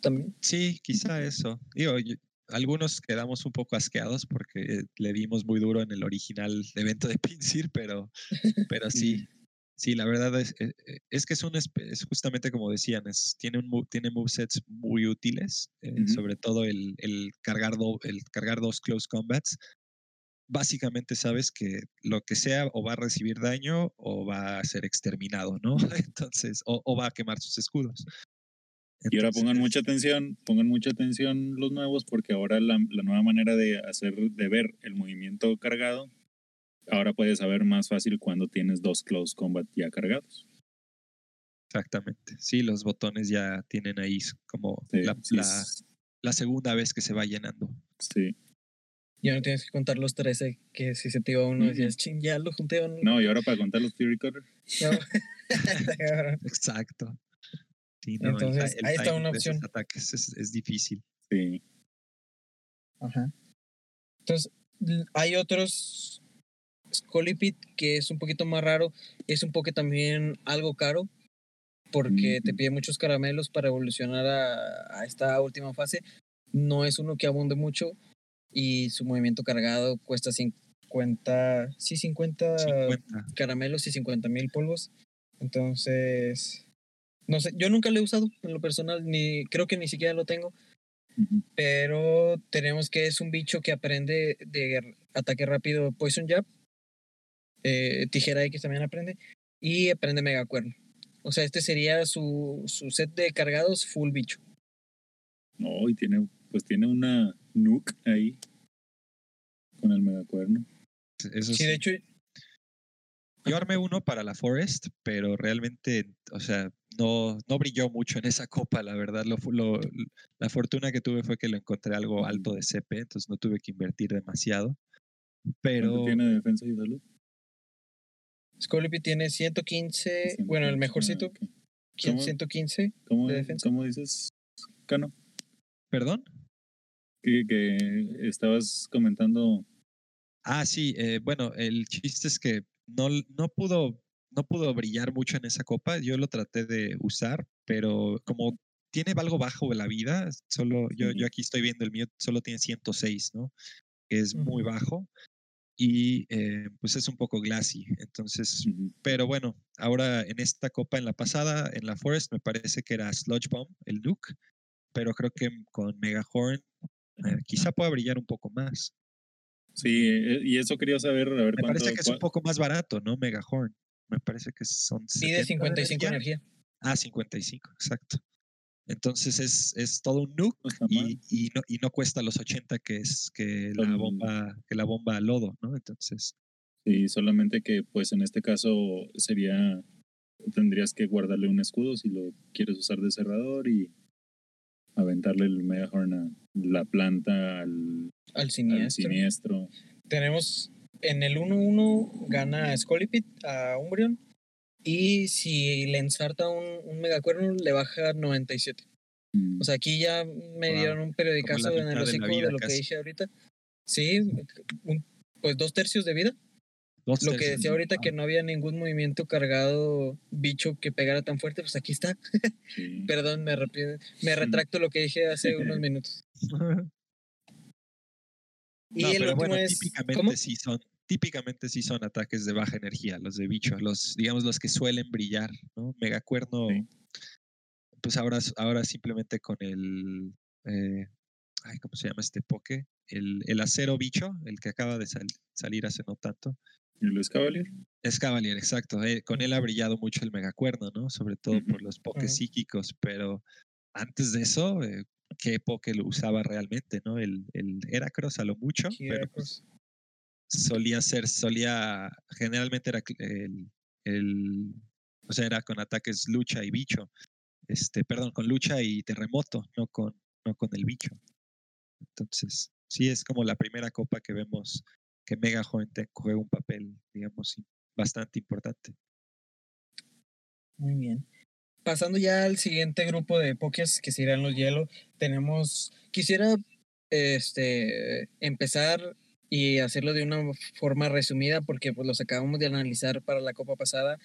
También. Sí, quizá eso. Digo, yo- algunos quedamos un poco asqueados porque le dimos muy duro en el original evento de Pinsir, pero, pero sí, sí, la verdad es, eh, eh, es que es un es justamente como decían, es, tiene, un, tiene movesets muy útiles, eh, Ujú. sobre todo el, el, cargar do- el cargar dos close combats. Básicamente sabes que lo que sea o va a recibir daño o va a ser exterminado, ¿no? Entonces, o, o va a quemar sus escudos. Y ahora pongan Entonces, mucha atención, pongan mucha atención los nuevos, porque ahora la, la nueva manera de hacer, de ver el movimiento cargado, ahora puedes saber más fácil cuando tienes dos close combat ya cargados. Exactamente. Sí, los botones ya tienen ahí como Sí, la, sí, la- segunda vez que se va llenando. sí. Ya no tienes que contar los 13, que si se te iba uno, decías, ching, ya lo junté. o no". No, y ahora para contar los Theory Cutter. No. Exacto. Sí, no, Entonces, el ahí está una opción. ataques es, es difícil. Sí. Ajá. Entonces, hay otros Scolipit que es un poquito más raro, es un poco también algo caro porque te pide muchos caramelos para evolucionar a, a esta última fase. No es uno que abunde mucho y su movimiento cargado cuesta 50, sí, 50, 50. caramelos y 50 mil polvos. Entonces, no sé, yo nunca lo he usado en lo personal, ni creo que ni siquiera lo tengo pero tenemos que es un bicho que aprende de ataque rápido Poison Jab. Eh, tijera X también aprende. Y aprende Mega Cuerno. O sea, este sería su, su set de cargados full bicho. No, y tiene, pues tiene una nuke ahí. Con el megacuerno. Eso Sí, sí. de hecho, Yo armé uno para la Forest, pero realmente, o sea, no, no brilló mucho en esa copa, la verdad. Lo, la fortuna que tuve fue que lo encontré algo alto de CP, entonces no tuve que invertir demasiado. Pero ¿Cuánto tiene de defensa y salud? Scolipy tiene 115, bueno, el 115, mejorcito, ok. quien- ¿Cómo? 115. ¿Cómo, de defensa. ¿Cómo dices, Cano? ¿Perdón? Que, que estabas comentando. Ah, sí, eh, bueno, el chiste es que no, no pudo no pudo brillar mucho en esa copa. Yo lo traté de usar, pero como tiene algo bajo de la vida, solo yo, yo aquí estoy viendo el mío, solo tiene 106, ¿no? Que es muy bajo y eh, pues es un poco glassy. Entonces, pero bueno, ahora en esta copa, en la pasada, en la Forest, me parece que era Sludge Bomb, el Nuke, pero creo que con Mega Horn eh, quizá pueda brillar un poco más. Sí, eh, y eso quería saber, a ver Me cuánto. parece que es un poco más barato, ¿no? Mega Horn. Me parece que son Pide 70 55 energía. energía. Ah, 55, exacto. Entonces es, es todo un nuke no y, y no, y no cuesta los 80 que es que la bomba, que la bomba a lodo, ¿no? Entonces, Sí, solamente que, pues en este caso sería. Tendrías que guardarle un escudo si lo quieres usar de cerrador y aventarle el Megahorn a la planta, al, Al al siniestro. siniestro. Tenemos en el 1-1 gana Scolipit a Umbreon. Y si le ensarta un, un megacuerno, le baja 97. Mm, O sea, aquí ya me Wow, dieron un periodicazo en el de lo que dije ahorita. Sí, un- pues dos tercios de vida. dos Lo que decía ahorita que no había ningún movimiento cargado bicho que pegara tan fuerte, pues aquí está. sí. Perdón, me, me retracto lo que dije hace unos minutos. Y el pero último bueno, es. típicamente ¿Cómo? sí son, típicamente sí son ataques de baja energía, los de bicho, los, digamos, los que suelen brillar, ¿no? Megacuerno, Sí. pues ahora, ahora simplemente con el, eh, ay, ¿cómo se llama este poke? El, el acero bicho, el que acaba de sal- salir hace no tanto. ¿Y el Escavalier? Es Cavalier, exacto. eh, con él ha brillado mucho el megacuerno, ¿no? Sobre todo por los pokés psíquicos, pero antes de eso, eh, ¿qué poke lo usaba realmente, no? El, el Heracross a lo mucho, pero Heracross. pues, solía ser, solía, generalmente era el, o sea, era con ataques lucha y bicho, este, perdón, con lucha y terremoto, no con, no con el bicho. Entonces, sí es como la primera copa que vemos que Mega Horn te- juega un papel, digamos, bastante importante. Muy bien. Pasando ya al siguiente grupo de pokés que serían los hielo, tenemos. Quisiera este, empezar y hacerlo de una forma resumida porque pues, los acabamos de analizar para la copa pasada.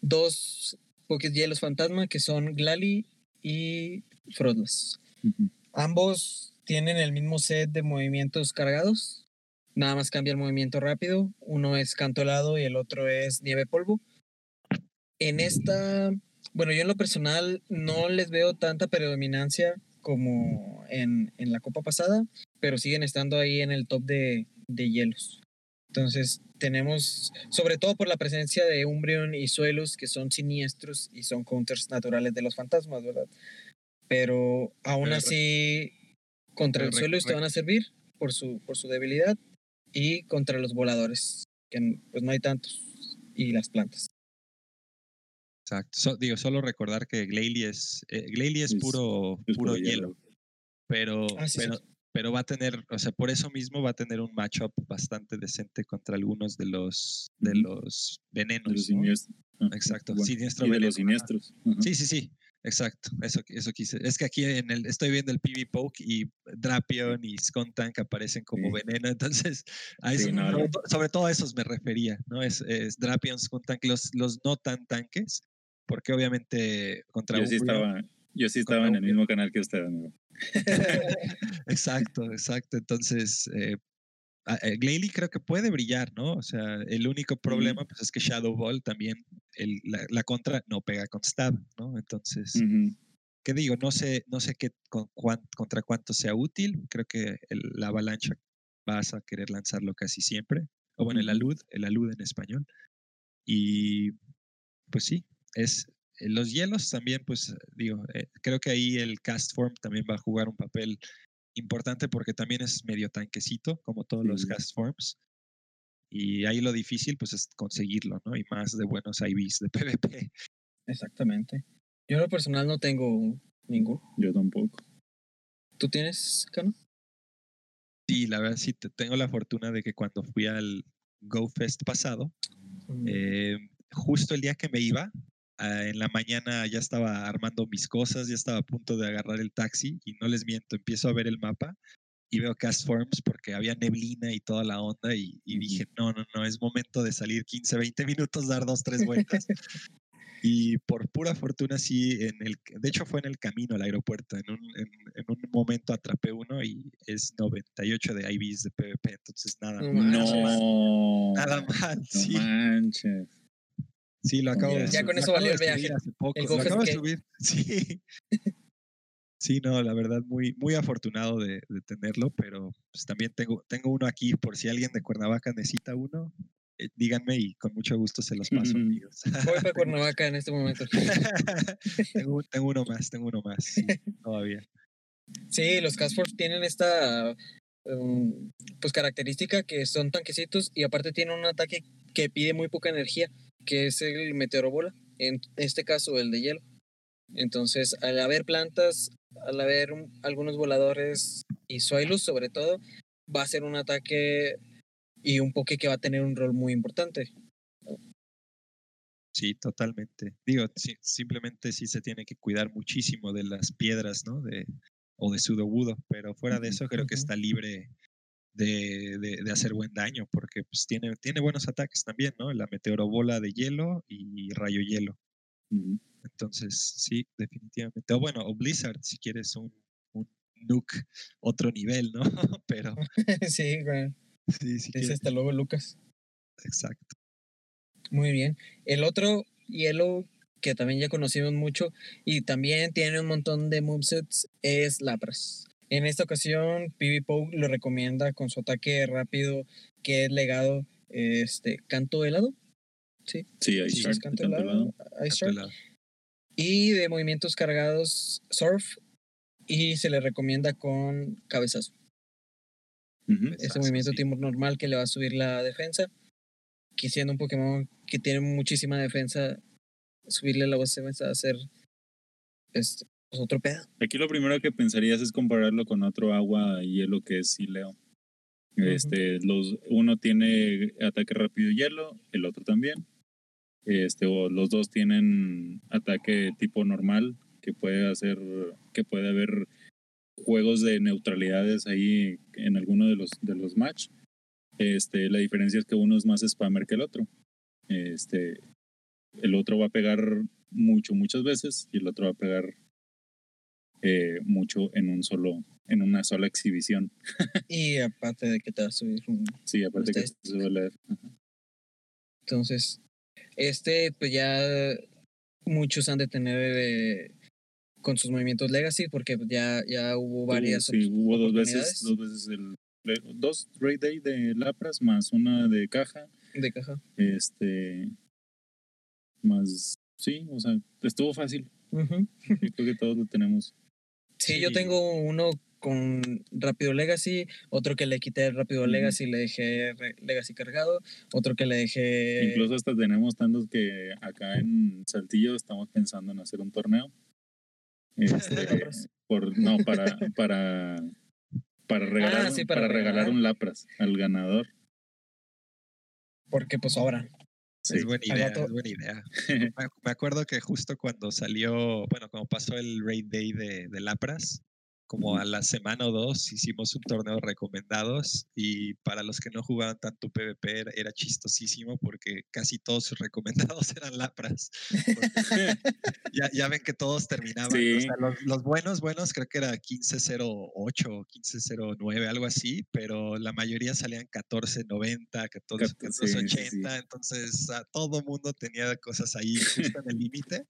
Dos pokés hielos fantasma que son Glalie y Frodlas. Ujú. Ambos tienen el mismo set de movimientos cargados. Nada más cambia el movimiento rápido. Uno es canto helado y el otro es nieve polvo. En esta, bueno, yo en lo personal no les veo tanta predominancia como en, en la copa pasada, pero siguen estando ahí en el top de, de hielos. Entonces tenemos, sobre todo por la presencia de Umbreon y Suelos, que son siniestros y son counters naturales de los fantasmas, ¿verdad? Pero aún Pero así, contra el Suelos te van a servir por su, por su debilidad y contra los voladores, que pues no hay tantos, y las plantas. Exacto. So- digo, solo recordar que Glalie es, eh, Glalie es Es- puro, Es puro puro hielo, pero, Ah, sí, pero, cierto. Pero va a tener, o sea, por eso mismo va a tener un matchup bastante decente contra algunos de los de los venenos. De los ¿no? siniestros. Ah, Exacto, bueno, siniestro y de veneno, los siniestros. Ajá. Sí, sí, sí. Exacto, eso, eso quise. Es que aquí en el, estoy viendo el PV Poke y Drapion y Skuntank aparecen como Sí. veneno, entonces a Sí, eso, no, sobre, no. to- sobre todo a esos me refería, ¿no? Es, es Drapion, Skuntank, los, los no tan tanques, porque obviamente contra Yo sí estaba, yo sí estaba en el mismo canal que usted, amigo. exacto, exacto. Entonces, eh, eh, Glalie creo que puede brillar, ¿no? O sea, el único problema pues, es que Shadow Ball también, el- la, la contra no pega con Stab, ¿no? Entonces. ¿qué digo? No sé, no sé qué, con cuán- contra cuánto sea útil. Creo que el- la avalancha vas a querer lanzarlo casi siempre. O bueno, el alud, el alud en español. Y pues sí, es los hielos también, pues digo, eh, creo que ahí el cast form también va a jugar un papel importante porque también es medio tanquecito, como todos los cast forms. Y ahí lo difícil, pues, es conseguirlo, ¿no? Y más de buenos IVs de PvP. Exactamente. Yo en lo personal no tengo ninguno. Yo tampoco. ¿Tú tienes, Cano? Sí, la verdad sí, te- tengo la fortuna de que cuando fui al GoFest pasado, Mm, eh, justo el día que me iba, en la mañana ya estaba armando mis cosas, ya estaba a punto de agarrar el taxi y no les miento, empiezo a ver el mapa y veo cast forms porque había neblina y toda la onda y, y dije, no, no, no, es momento de salir 15, 20 minutos, dar dos, tres vueltas. Y por pura fortuna, sí, en el, de hecho fue en el camino al aeropuerto. En un, en, en un momento atrapé uno y es 98 de IVs de PvP, entonces nada, No mal. No. Nada mal, No sí. manches. Sí, lo acabo Ya. de Ya con eso valió el viaje. hace poco, El lo acabo de subir. Sí. Sí, no, la verdad, muy, muy afortunado de, de tenerlo, pero pues también tengo, tengo uno aquí por si alguien de Cuernavaca necesita uno, eh, díganme y con mucho gusto se los paso, amigos. Voy para Cuernavaca en este momento. tengo, tengo uno más, tengo uno más, sí, todavía. Sí, los Castforms tienen esta um, pues característica que son tanquecitos y aparte tienen un ataque que pide muy poca energía, que es el meteorobola, en este caso el de hielo. Entonces, al haber plantas, al haber un- algunos voladores y Suailus sobre todo, va a ser un ataque y un poke que va a tener un rol muy importante. Sí, totalmente. Digo, sí, simplemente sí se tiene que cuidar muchísimo de las piedras, ¿no? De, o de Sudowoodo, pero fuera de eso creo que está libre de, de- de hacer buen daño, porque pues tiene, tiene buenos ataques también, ¿no? La meteorobola de hielo y rayo hielo. Entonces, sí, definitivamente. O bueno, o Blizzard, si quieres un, un nuke otro nivel, ¿no? pero sí, güey. sí, hasta luego, Lucas. Exacto. Muy bien. El otro Yellow que también ya conocimos mucho y también tiene un montón de movesets es Lapras. En esta ocasión, PB Poke lo recomienda con su ataque rápido que es legado este canto helado. Sí, Sí, Shark, es canto helado. Ice Shark. Y de movimientos cargados, Surf. Y se le recomienda con cabezazo. Ese Cabezazo, movimiento sí. timur normal que le va a subir la defensa. Que siendo un Pokémon que tiene muchísima defensa, subirle la defensa va a ser este, pues, otro pedo. Aquí lo primero que pensarías es compararlo con otro agua y hielo que es Sileo. Este, los, uno tiene ataque rápido y hielo, el otro también. Este, o los dos tienen ataque tipo normal, que puede hacer, que puede haber juegos de neutralidades ahí en alguno de los, de los match. Este, la diferencia es que uno es más spammer que el otro. Este, el otro va a pegar mucho, muchas veces, y el otro va a pegar eh, mucho en un solo, en una sola exhibición. Y aparte de que te va a subir un... Sí, aparte que Ustedes- se suele Entonces, este, pues ya muchos han de tener eh, con sus movimientos Legacy, porque pues, ya, ya hubo varias Sí, hubo dos veces, dos veces el dos Raid Day de Lapras más una de caja. de caja. Este más sí, o sea, estuvo fácil. Ujú. Yo creo que todos lo tenemos. Sí, yo tengo uno con Rápido Legacy, otro que le quité el Rápido. Legacy y le dejé Legacy cargado, otro que le dejé... Incluso hasta tenemos tantos que acá en Saltillo estamos pensando en hacer un torneo. Este, por no para para para regalar, Ah, sí, para, para regalar regalar. un Lapras al ganador. Porque pues ahora. Sí. Es buena idea, es buena idea. Me, me acuerdo que justo cuando salió, bueno, cuando pasó el Raid Day de, de Lapras, como a la semana o dos hicimos un torneo recomendados y para los que no jugaban tanto PvP era, chistosísimo porque casi todos sus recomendados eran Lapras. Ya, ya ven que todos terminaban, Sí. o sea, los, los buenos, buenos creo que era 15.08 o 15.09, algo así, pero la mayoría salían 14.90, 14, Cat- sí, sí, 14.80, entonces a todo mundo tenía cosas ahí justo en el límite.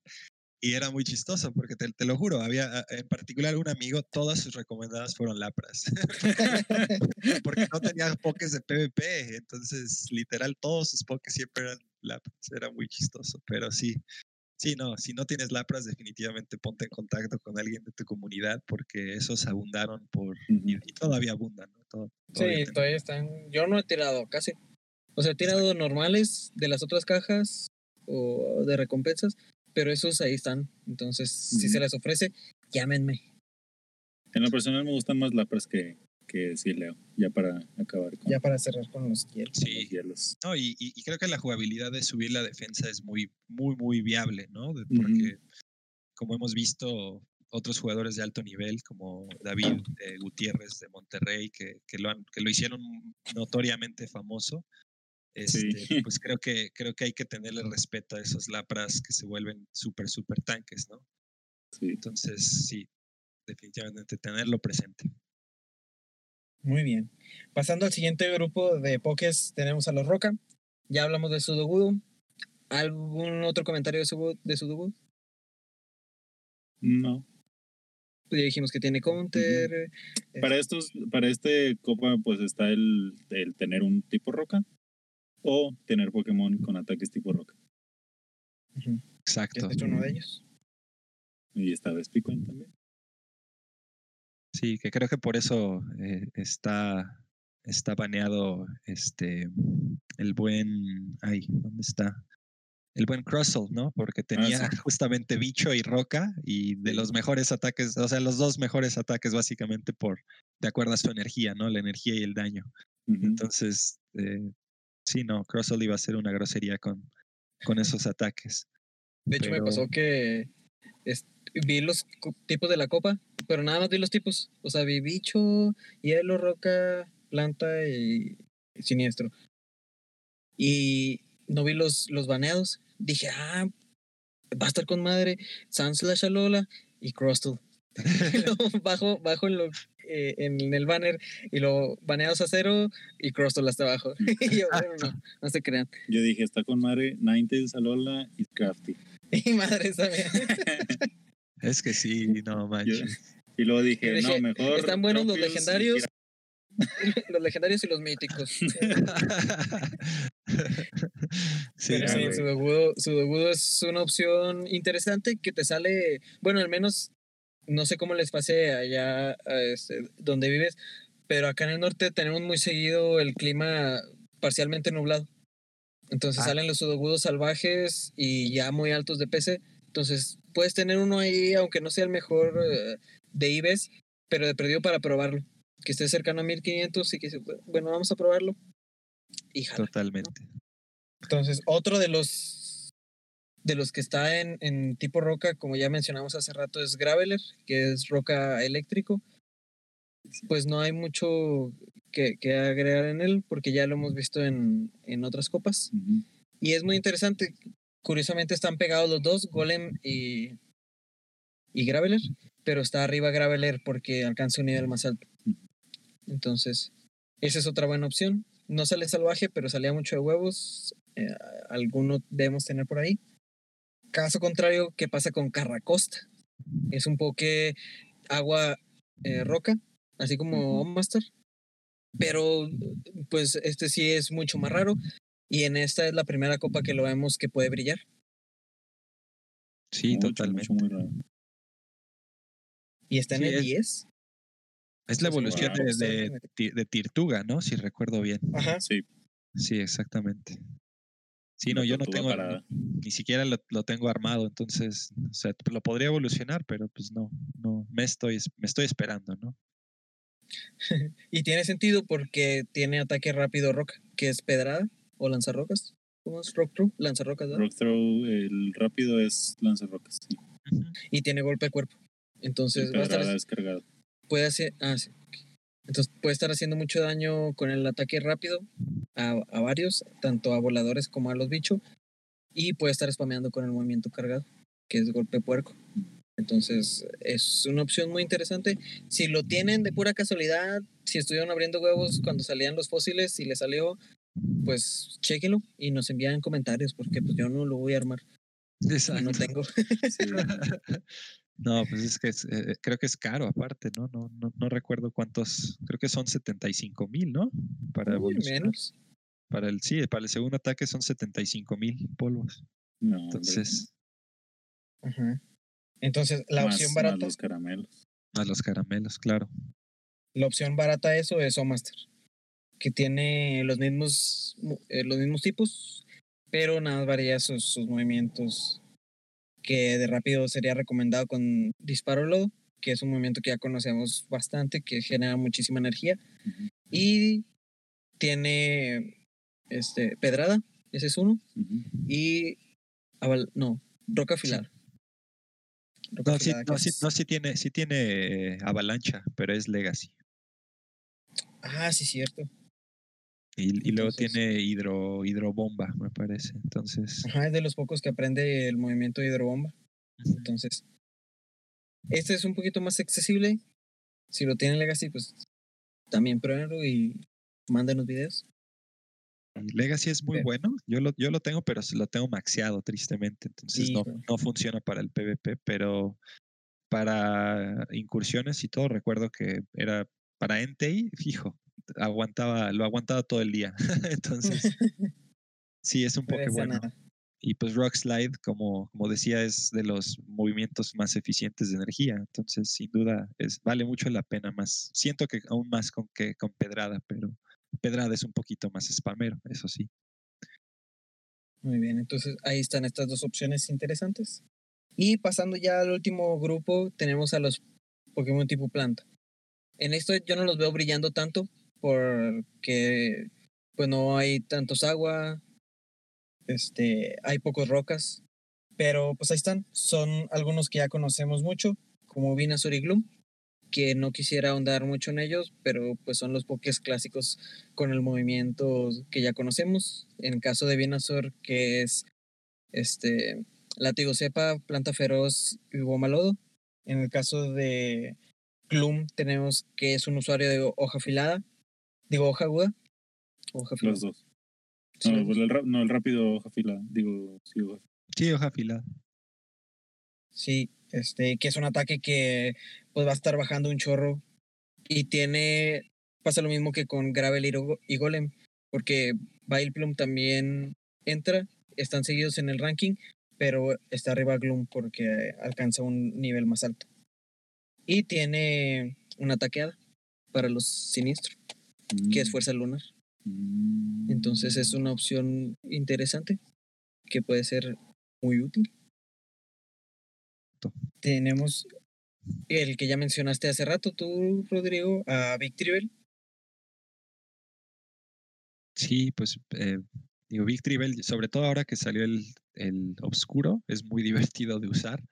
Y era muy chistoso, porque te, te lo juro, había a- en particular un amigo, todas sus recomendadas fueron Lapras, porque no tenía pokés de PvP, entonces literal todos sus pokés siempre eran Lapras, era muy chistoso, pero sí, sí, no, si no tienes Lapras, definitivamente ponte en contacto con alguien de tu comunidad, porque esos abundaron por, y, y todavía abundan, ¿no? Todo- todavía Sí, todavía están. Yo no he tirado casi. O sea, he tirado normales de las otras cajas o de recompensas, pero esos ahí están. Entonces, si se les ofrece, llámenme. En lo personal me gustan más Lapras que, que sí, Leo. Ya para acabar con Ya para cerrar con los hielos. Sí. los hielos. No, y, y- y creo que la jugabilidad de subir la defensa es muy, muy, muy viable, ¿no? Porque, como hemos visto, otros jugadores de alto nivel, como David eh, Gutiérrez de Monterrey, que, que lo han, que lo hicieron notoriamente famoso, este, pues creo que, creo que hay que tenerle respeto a esos lapras que se vuelven súper, súper tanques, ¿no? Sí. Entonces, sí, definitivamente tenerlo presente. Muy bien. Pasando al siguiente grupo de pokés, tenemos a los Roca. Ya hablamos de Sudogudo. ¿Algún otro comentario de, Sudo- de Sudogudo? No. Pues ya dijimos que tiene counter. Para estos, para este copa, pues está el, el tener un tipo roca o tener Pokémon con ataques tipo roca. Exacto. Este es uno de ellos. Y esta vez también. Sí, que creo que por eso eh, está, está baneado este el buen. Ay, ¿dónde está? El buen Crustle, ¿no? Porque tenía sí. justamente bicho y roca y de los mejores ataques, o sea, los dos mejores ataques básicamente por de acuerdo a su energía, ¿no? La energía y el daño. Entonces, eh, sí, no, Crustle iba a ser una grosería con, con esos ataques. De hecho, me pasó que es- vi los tipos de la copa, pero nada más vi los tipos. O sea, vi bicho, hielo, roca, planta y siniestro. Y no vi los, los baneados. Dije, ah, va a estar con madre. Sans slash Alola y Crustle. Bajo, bajo en, lo, eh, en el banner y lo baneados a cero y hasta abajo. y yo, bueno, no, no se crean. Yo dije, está con madre Ninetales, Alola y Crafty. Y madre también. Es que sí, no manches. Y luego dije, dije, no, mejor. están buenos los legendarios. los legendarios y los míticos. sí, Pero sí, güey. Sudogudo, Sudogudo es una opción interesante que te sale, bueno, al menos no sé cómo les pase allá este, donde vives, pero acá en el norte tenemos muy seguido el clima parcialmente nublado. Entonces Ah. salen los sudogudos salvajes y ya muy altos de PC. Entonces puedes tener uno ahí, aunque no sea el mejor eh, de IBES, pero de perdido para probarlo. Que esté cercano a 1500 y que bueno, vamos a probarlo. Y jala. Totalmente. Entonces, otro de los de los que está en, en tipo roca, como ya mencionamos hace rato, es Graveler, que es roca eléctrico. Pues no hay mucho que, que agregar en él, porque ya lo hemos visto en, en otras copas. Y es muy interesante. Curiosamente están pegados los dos, Golem y, y Graveler, pero está arriba Graveler porque alcanza un nivel más alto. Entonces, esa es otra buena opción. No sale salvaje, pero salía mucho de huevos. Eh, alguno debemos tener por ahí. Caso contrario, ¿qué pasa con Carracosta? Es un poke agua eh, roca, así como. Master. Pero pues este sí es mucho más raro. Y en esta es la primera copa que lo vemos que puede brillar. Sí, Mucho, totalmente. mucho, muy raro. Y está en Sí, el es- 10. Es la evolución wow. de, de, de Tirtuga, ¿no? Si recuerdo bien. Ajá. Sí, Sí, exactamente. Sí, no, yo no tengo, parada. ni siquiera lo, lo tengo armado, entonces, o sea, lo podría evolucionar, pero pues no, no, me estoy, es- me estoy esperando, ¿no? y tiene sentido porque tiene ataque rápido roca, que es pedrada o lanzarrocas. ¿Cómo es rock throw? Lanzarrocas, ¿verdad? Rock throw, el rápido es lanzarrocas. Sí. Y tiene golpe de cuerpo. Entonces va a estar, pedrada es cargado. puede hacer, ah, sí, ok. Entonces puede estar haciendo mucho daño con el ataque rápido a, a varios, tanto a voladores como a los bichos. Y puede estar spameando con el movimiento cargado, que es golpe puerco. Entonces es una opción muy interesante. Si lo tienen de pura casualidad, si estuvieron abriendo huevos cuando salían los fósiles y les salió, pues chéquenlo y nos envían comentarios porque pues yo no lo voy a armar. Exacto. No tengo. Sí. No, pues es que es, eh, creo que es caro aparte, ¿no? No, no, no recuerdo cuántos, creo que son 75 mil, ¿no? Para Uy, evolucionar. menos. Para el, sí, para el segundo ataque son 75 mil polvos. No, Entonces, Ajá. Entonces, la más- opción más barata, los caramelos. a los caramelos, claro. la opción barata de eso es Master, que tiene los mismos, eh, los mismos tipos, pero nada más varía sus, sus movimientos, que de rápido sería recomendado con Disparo Lodo, que es un movimiento que ya conocemos bastante, que genera muchísima energía, y tiene este Pedrada, ese es uno, y aval- no, Roca Afilada. Roca No, sí, Afilada, no, que sí, es- no, sí tiene, sí tiene eh, avalancha, pero es legacy. Ah, sí, cierto. Y, y luego Entonces- tiene hidro, hidrobomba, me parece. Entonces, Ajá, es de los pocos que aprende el movimiento de hidrobomba. Entonces, este es un poquito más accesible. Si lo tienen Legacy, pues también pruébenlo y mándenos videos. Legacy es muy bueno. Yo lo, yo lo tengo, pero lo tengo maxeado, tristemente. Entonces no, no funciona para el PvP, pero para incursiones y todo, recuerdo que era para Entei, fijo, aguantaba, lo aguantaba todo el día. Entonces, sí, es un Pero poco esa bueno. nada. Y pues Rock Slide, como, como decía, es de los movimientos más eficientes de energía. Entonces, sin duda, es, vale mucho la pena más. Siento que aún más con que con Pedrada, pero Pedrada es un poquito más spamero, eso sí. Muy bien, entonces ahí están estas dos opciones interesantes. Y pasando ya al último grupo, tenemos a los Pokémon tipo planta. En esto yo no los veo brillando tanto porque pues no hay tantos agua, este, hay pocos rocas, pero pues ahí están. Son algunos que ya conocemos mucho, como Venusaur y Gloom, que no quisiera ahondar mucho en ellos, pero pues son los Pokés clásicos con el movimiento que ya conocemos. En el caso de Venusaur, que es este látigo cepa, planta feroz y bomba lodo. En el caso de Gloom, tenemos que es un usuario de hoja afilada, digo hoja aguda. Hoja afilada. Los dos. Sí, No, pues el, no, el rápido hoja fila. Digo, sí, hoja Sí, hoja afilada. Sí, este, que es un ataque que pues va a estar bajando un chorro y tiene, pasa lo mismo que con Gravel y Go- y Golem, porque Vileplume también entra, están seguidos en el ranking, pero está arriba Gloom porque alcanza un nivel más alto. Y tiene una taqueada para los siniestros, que es Mm, fuerza lunar. mm. Entonces es una opción interesante que puede ser muy útil. Tenemos el que ya mencionaste hace rato, tú, Rodrigo, a Victreebel. Sí, pues eh, digo, Bell, sobre todo ahora que salió el, el Obscuro, es muy divertido de usar,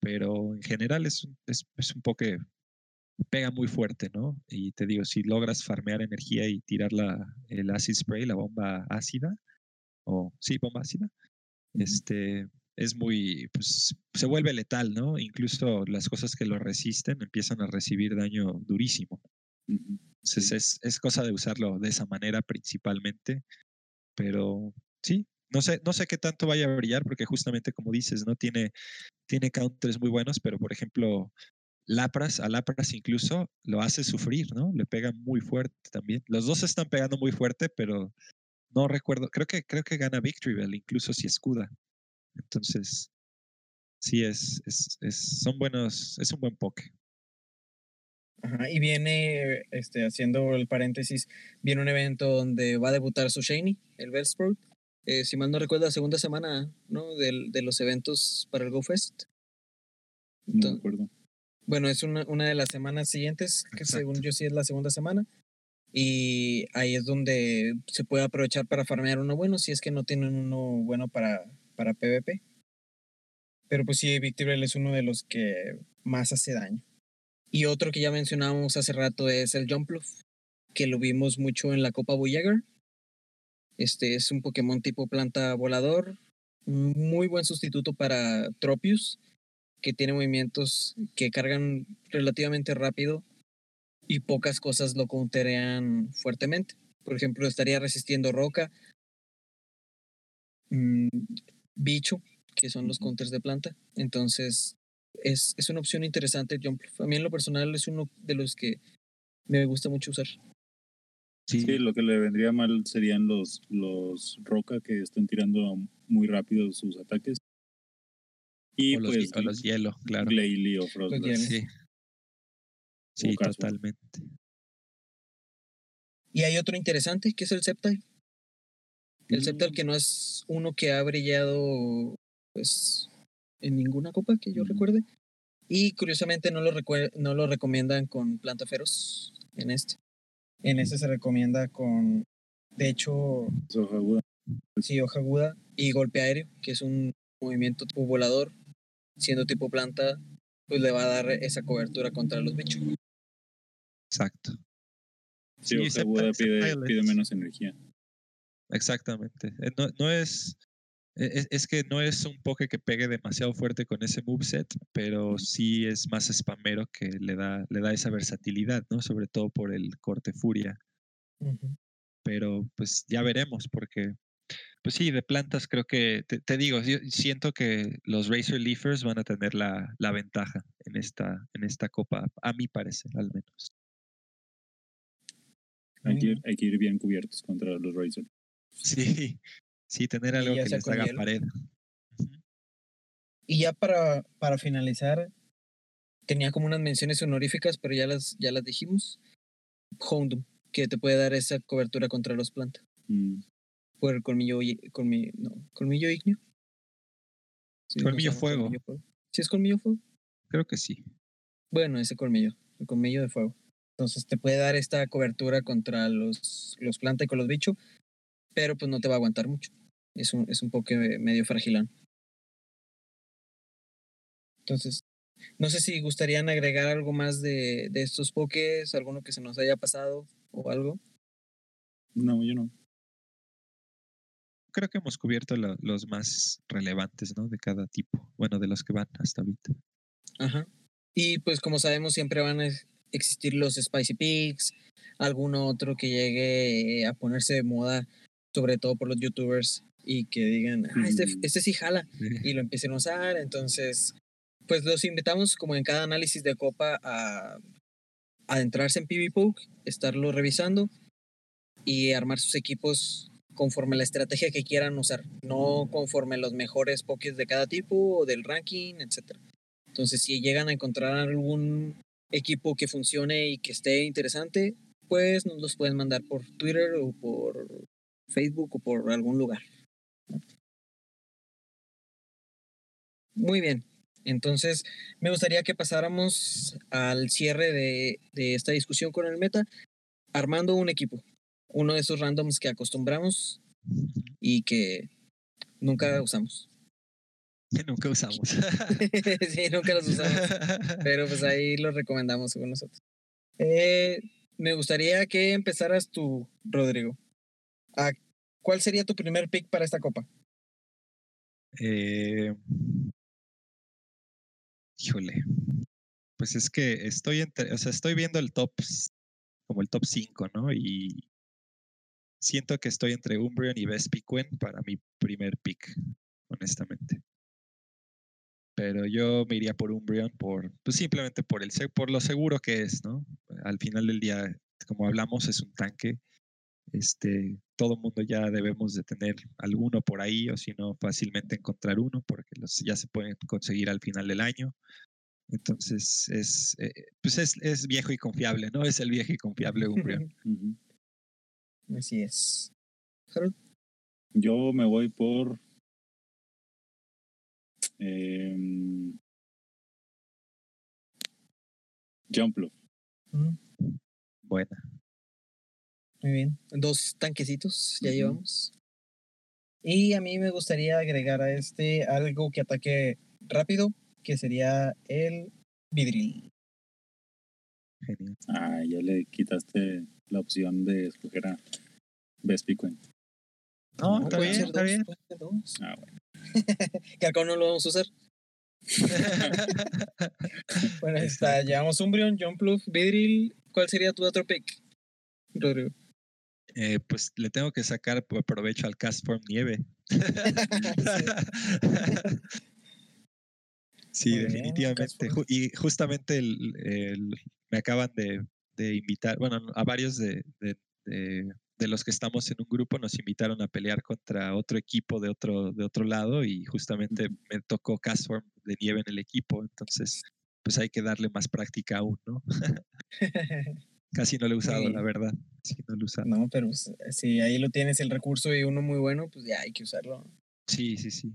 pero en general es, un- es, es un poco pega muy fuerte, ¿no? Y te digo, si logras farmear energía y tirar la, el acid spray, la bomba ácida, o sí, bomba ácida, este es muy, pues se vuelve letal, ¿no? Incluso las cosas que lo resisten empiezan a recibir daño durísimo. Entonces Sí. es, es cosa de usarlo de esa manera principalmente, pero sí, no sé, no sé qué tanto vaya a brillar porque justamente como dices, no tiene, tiene counters muy buenos, pero por ejemplo, Lapras, a Lapras incluso lo hace sufrir, ¿no? Le pega muy fuerte también. Los dos están pegando muy fuerte, pero no recuerdo, creo que, creo que gana Victory Bell, incluso si escuda. Entonces, sí, es, es, es, son buenos, es un buen poke. Ajá, y viene, este, haciendo el paréntesis, viene un evento donde va a debutar su Shiny, el Bellsprout. Eh, si mal no recuerdo, la segunda semana, ¿no? Del- de los eventos para el GoFest. No me acuerdo. Bueno, es una, una de las semanas siguientes, que Exacto. según yo sí es la segunda semana. Y ahí es donde se puede aprovechar para farmear uno bueno, si es que no tienen uno bueno para, para PvP. Pero pues sí, Victorial es uno de los que más hace daño. Y otro que ya mencionábamos hace rato es el Jumpluff, que lo vimos mucho en la Copa Voyager. Este es un Pokémon tipo planta volador, muy buen sustituto para Tropius, que tiene movimientos que cargan relativamente rápido y pocas cosas lo counterean fuertemente. Por ejemplo, estaría resistiendo roca, mm, bicho, que son los counters de planta. Entonces, es, es una opción interesante el Jumpluff. A mí en lo personal es uno de los que me gusta mucho usar. Sí, Sí, lo que le vendría mal serían los, los Roca que están tirando muy rápido sus ataques. Y o, los, pues o los hielo, claro. Glalie o Frostlass. hielos. Sí, sí totalmente. Y hay otro interesante que es el Sceptile. El Mm. Sceptile que no es uno que ha brillado pues en ninguna copa que yo recuerde. Y curiosamente no lo, no lo recomiendan con planta feroz en este. En este se recomienda con, de hecho, hoja aguda. sí, hoja aguda y golpe aéreo, que es un movimiento tipo volador. Siendo tipo planta, pues le va a dar esa cobertura contra los bichos. Exacto. Sí, aguda pide, pide es- menos energía. Exactamente. Eh, No, no es, e- es. Es que no es un poke que pegue demasiado fuerte con ese moveset, pero sí es más spamero que le da, le da esa versatilidad, ¿no? Sobre todo por el corte furia. Pero pues ya veremos, porque. Pues sí, de plantas creo que. Te, te digo, yo siento que los Razor Leafers van a tener la, la ventaja en esta, en esta copa, a mi parecer, al menos. Hay que, ir, Ujú. hay que ir bien cubiertos contra los Razor. Sí, sí, tener algo que les haga hielo. pared. Y ya para, para finalizar, tenía como unas menciones honoríficas, pero ya las, ya las dijimos. Houndoom, que te puede dar esa cobertura contra los plantas. Mm, Por el colmillo, i- colmi- no, colmillo ignio. Sí, ¿cómo se Colmillo fuego. Colmillo fuego. ¿Sí es colmillo fuego? Creo que sí. Bueno, ese colmillo, el colmillo de fuego. Entonces te puede dar esta cobertura contra los, los plantas y con los bichos, pero pues no te va a aguantar mucho. Es un, es un poco medio fragilán. Entonces, no sé si gustarían agregar algo más de, de estos pokés, alguno que se nos haya pasado o algo. No, yo no. Creo que hemos cubierto lo- los más relevantes, ¿no? De cada tipo. Bueno, de los que van hasta ahorita. Ajá. Y pues como sabemos siempre van a ex- existir los Spicy Pigs, alguno otro que llegue a ponerse de moda, sobre todo por los youtubers, y que digan, ah, este, este sí jala, y lo empiecen a usar. Entonces, pues los invitamos como en cada análisis de copa a adentrarse en PvPoke, estarlo revisando y armar sus equipos conforme la estrategia que quieran usar, no conforme los mejores pokés de cada tipo o del ranking, etc. Entonces, si llegan a encontrar algún equipo que funcione y que esté interesante, pues nos los pueden mandar por Twitter o por Facebook o por algún lugar. Muy bien. Entonces, me gustaría que pasáramos al cierre de, de esta discusión con el meta, armando un equipo. Uno de esos randoms que acostumbramos y que nunca usamos. Que nunca usamos. sí, nunca los usamos. Pero pues ahí los recomendamos según nosotros. Eh, me gustaría que empezaras tú, Rodrigo. ¿A ¿Cuál sería tu primer pick para esta copa? Eh, híjole. Pues es que estoy entre, o sea, estoy viendo el top, como el top 5, ¿no? Y siento que estoy entre Umbreon y Vespiquen para mi primer pick, honestamente. Pero yo me iría por Umbreon por, pues simplemente por el por lo seguro que es, ¿no? Al final del día, como hablamos, es un tanque. Este, todo mundo ya debemos de tener alguno por ahí, o si no, fácilmente encontrar uno, porque los ya se pueden conseguir al final del año. Entonces es, eh, pues es, es viejo y confiable, ¿no? Es el viejo y confiable Umbreon. Así es. Harold, Yo me voy por. Jumplo. Mm, Buena. Muy bien. Dos tanquecitos ya llevamos. Y a mí me gustaría agregar a este algo que ataque rápido, que sería el vidril. Genial. Ah, ya le quitaste la opción de escoger a Vespiquen. No, está bien, ser está dos, bien. Ah, bueno. Que acá no lo vamos a usar. Bueno, ahí está. Llevamos Umbreon, Jumpluff, Vidril. ¿Cuál sería tu otro pick, Rodrigo? Eh, pues le tengo que sacar provecho al Cast Form Nieve. sí, Muy definitivamente. Y justamente el- el- me acaban de, de invitar, bueno, a varios de, de- de- de los que estamos en un grupo nos invitaron a pelear contra otro equipo de otro, de otro lado y justamente me tocó Cast Form de nieve en el equipo. Entonces, pues hay que darle más práctica aún, ¿no? Casi no lo he usado, la verdad. Sí, no lo he usado. no, pero pues, si ahí lo tienes el recurso y uno muy bueno, pues ya hay que usarlo. Sí, sí, sí.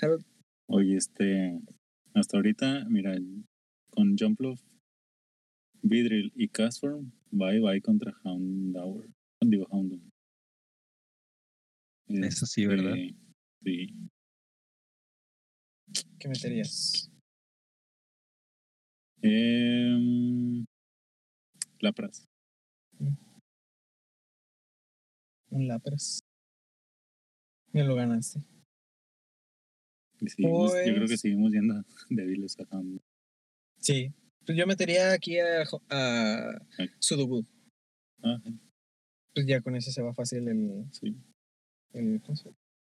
Harold, Oye, este, hasta ahorita, mira, con Jumpluff, Vidril y Castform, bye bye contra Houndour. Digo, Houndoom. Eso sí, ¿verdad? Este, Sí. ¿qué meterías? Em, Lapras. Un Lapras. Me lo ganaste. Seguimos- Yo creo que Pues- seguimos yendo débiles a Houndoom. Sí. Pues yo metería aquí a, a. Ah, Pues ya con ese se va fácil el, sí. el,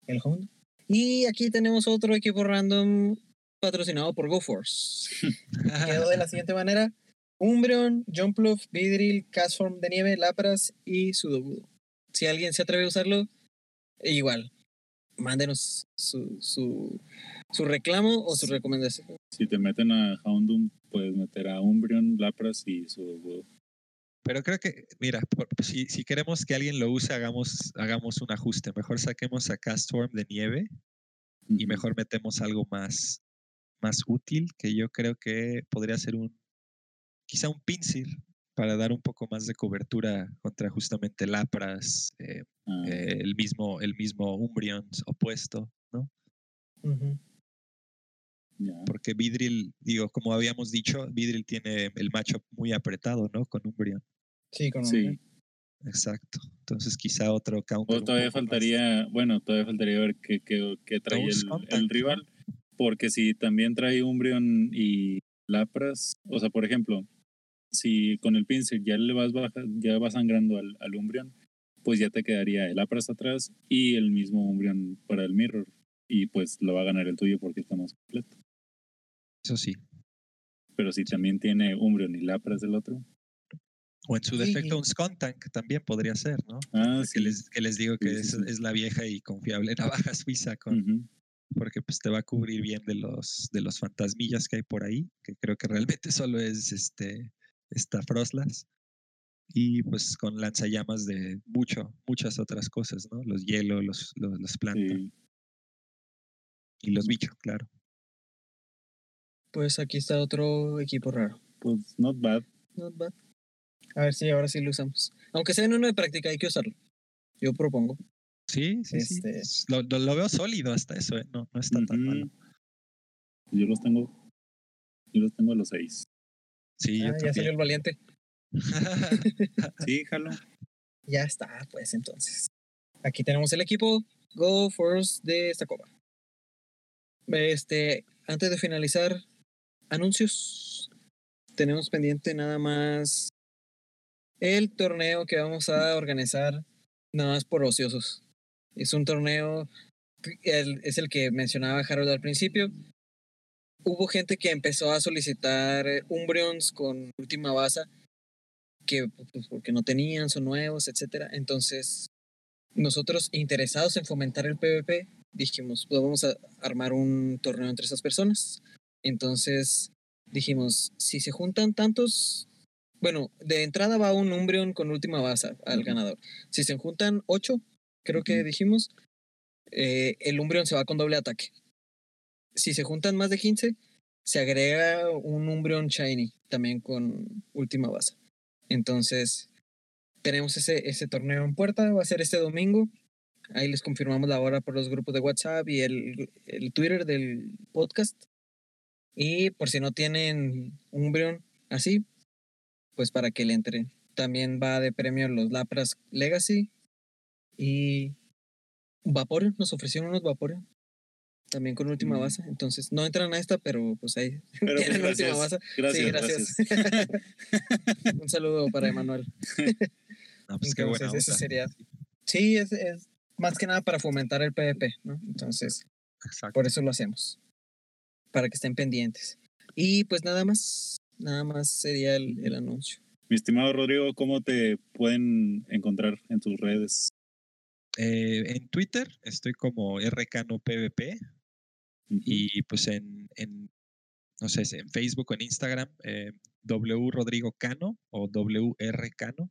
el Honda. Y aquí tenemos otro equipo random patrocinado por GoForce. Quedó de la siguiente manera. Umbreon, Jumpluff, Vidril, Castform de nieve, Lapras y Sudowoodo. Si alguien se atreve a usarlo, igual, mándenos su, su, su reclamo o su recomendación. Si te meten a Houndoom, puedes meter a Umbreon, Lapras y su Pero creo que, mira, por- si, si queremos que alguien lo use, hagamos, hagamos un ajuste. Mejor saquemos a Castform de nieve y mejor metemos algo más, más útil, que yo creo que podría ser un, quizá un pincel para dar un poco más de cobertura contra justamente Lapras, eh, Ah, eh, el mismo, el mismo Umbreon opuesto, ¿no? Porque Vidril, digo, como habíamos dicho, Vidril tiene el matchup muy apretado, ¿no? Con Umbreon. Sí, con Sí. Umbreon. Exacto. Entonces quizá otro counter. O todavía más- faltaría, bueno, todavía faltaría ver qué, qué, qué trae el, el rival. Porque si también trae Umbreon y Lapras, o sea, por ejemplo, si con el pincel ya le vas baja, ya vas sangrando al, al Umbreon, pues ya te quedaría el Lapras atrás y el mismo Umbreon para el Mirror. Y pues lo va a ganar el tuyo porque está más completo. Eso sí. Pero si también tiene Umbreon y Lapras del otro. O en su Sí. defecto un Scontank también podría ser, ¿no? Ah, Que sí. les, que les digo que Sí, sí, es, sí. es la vieja y confiable navaja suiza con, porque pues te va a cubrir bien de los de los fantasmillas que hay por ahí, que creo que realmente solo es este esta Frostlass. Y pues con lanzallamas de mucho, muchas otras cosas, ¿no? Los hielo, los, los, las plantas Sí. y los bichos, claro. Pues aquí está otro equipo raro. Pues not bad. Not bad. A ver si ahora sí lo usamos. Aunque sea en uno de práctica, hay que usarlo. Yo propongo. Sí, sí, sí. Este- Lo, lo- lo veo sólido hasta eso, ¿eh? No, no está tan malo. Yo los tengo. Yo los tengo a los seis. Sí, yo Ah, ya salió el valiente. Sí, jalo. Ya está, pues entonces. Aquí tenemos el equipo Go Force de esta copa. Este, antes de finalizar, anuncios. Tenemos pendiente nada más el torneo que vamos a organizar nada más por ociosos. Es un torneo, es el que mencionaba Harold al principio. Hubo gente que empezó a solicitar eh, Umbreons con última base que pues, porque no tenían, son nuevos, etcétera. Entonces, nosotros interesados en fomentar el PvP, dijimos, pues vamos a armar un torneo entre esas personas. Entonces, dijimos, si se juntan tantos, bueno, de entrada va un Umbreon con última base al ganador. Si se juntan ocho, creo que dijimos, eh, el Umbreon se va con doble ataque. Si se juntan más de 15, se agrega un Umbreon Shiny también con última base. Entonces, tenemos ese, torneo en puerta, va a ser este domingo. Ahí les confirmamos la hora por los grupos de WhatsApp y el, el Twitter del podcast. Y por si no tienen Umbreon así, pues para que le entren. También va de premio los Lapras Legacy y Vaporeon, nos ofrecieron unos Vaporeon también con última Mm. base. Entonces, no entran a esta, pero pues ahí Pero, pues, tienen última gracias. base. Gracias, sí, gracias. Un saludo para Emanuel. No, pues qué buena Entonces, ese onda. sería- Sí, es, es más que nada para fomentar el PvP, ¿no? Entonces, Exacto. por eso lo hacemos. Para que estén pendientes. Y pues nada más, nada más sería el, el anuncio. Mi estimado Rodrigo, ¿cómo te pueden encontrar en tus redes? Eh, en Twitter estoy como RKNoPVP Y pues en, en, no sé, en Facebook o en Instagram, eh, W Rodrigo Cano o WR Cano.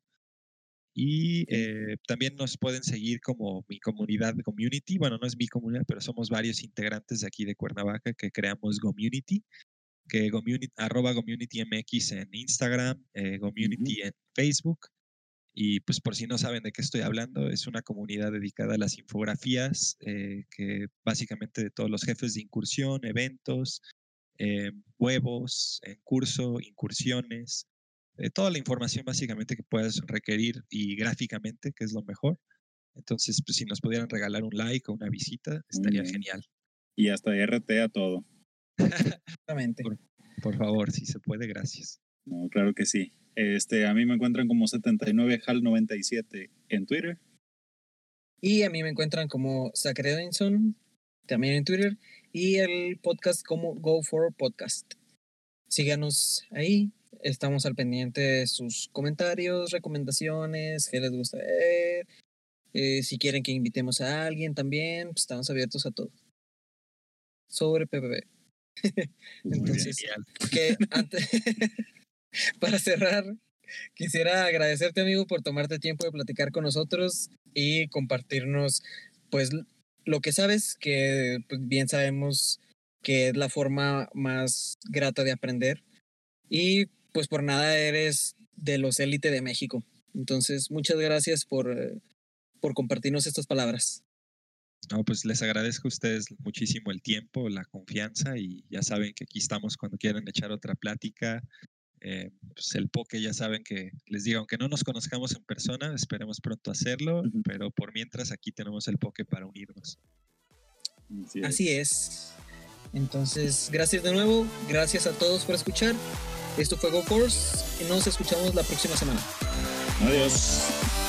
Y eh, también nos pueden seguir como mi comunidad community. Bueno, no es mi comunidad, pero somos varios integrantes de aquí de Cuernavaca que creamos Community, que community, arroba Community MX en Instagram, eh, Community en Facebook. Y pues por si no saben de qué estoy hablando, es una comunidad dedicada a las infografías, eh, que básicamente de todos los jefes de incursión, eventos, eh, huevos en curso, incursiones, eh, toda la información básicamente que puedas requerir y gráficamente, que es lo mejor. Entonces, pues si nos pudieran regalar un like o una visita, estaría genial. Y hasta RT a todo. Exactamente. Por- Por favor, si se puede, gracias. No, claro que sí. Este, a mí me encuentran como 79HAL97 en Twitter. Y a mí me encuentran como Zach Edinson, también en Twitter, y el podcast como Go for Podcast. Síganos ahí, estamos al pendiente de sus comentarios, recomendaciones, qué les gusta ver. eh, si quieren que invitemos a alguien también, pues estamos abiertos a todo. Sobre bien. Entonces, que antes, para cerrar, quisiera agradecerte, amigo, por tomarte tiempo de platicar con nosotros y compartirnos, pues, lo que sabes, que pues, bien sabemos que es la forma más grata de aprender. Y pues por nada eres de los élite de México. Entonces, muchas gracias por, por compartirnos estas palabras. No, pues les agradezco a ustedes muchísimo el tiempo, la confianza y ya saben que aquí estamos cuando quieran echar otra plática. Eh, pues el poke ya saben que les digo, aunque no nos conozcamos en persona, esperemos pronto hacerlo, pero por mientras aquí tenemos el poke para unirnos. Así es. Así es. Entonces, gracias de nuevo. Gracias a todos por escuchar. Esto fue Go Force y nos escuchamos la próxima semana. Adiós.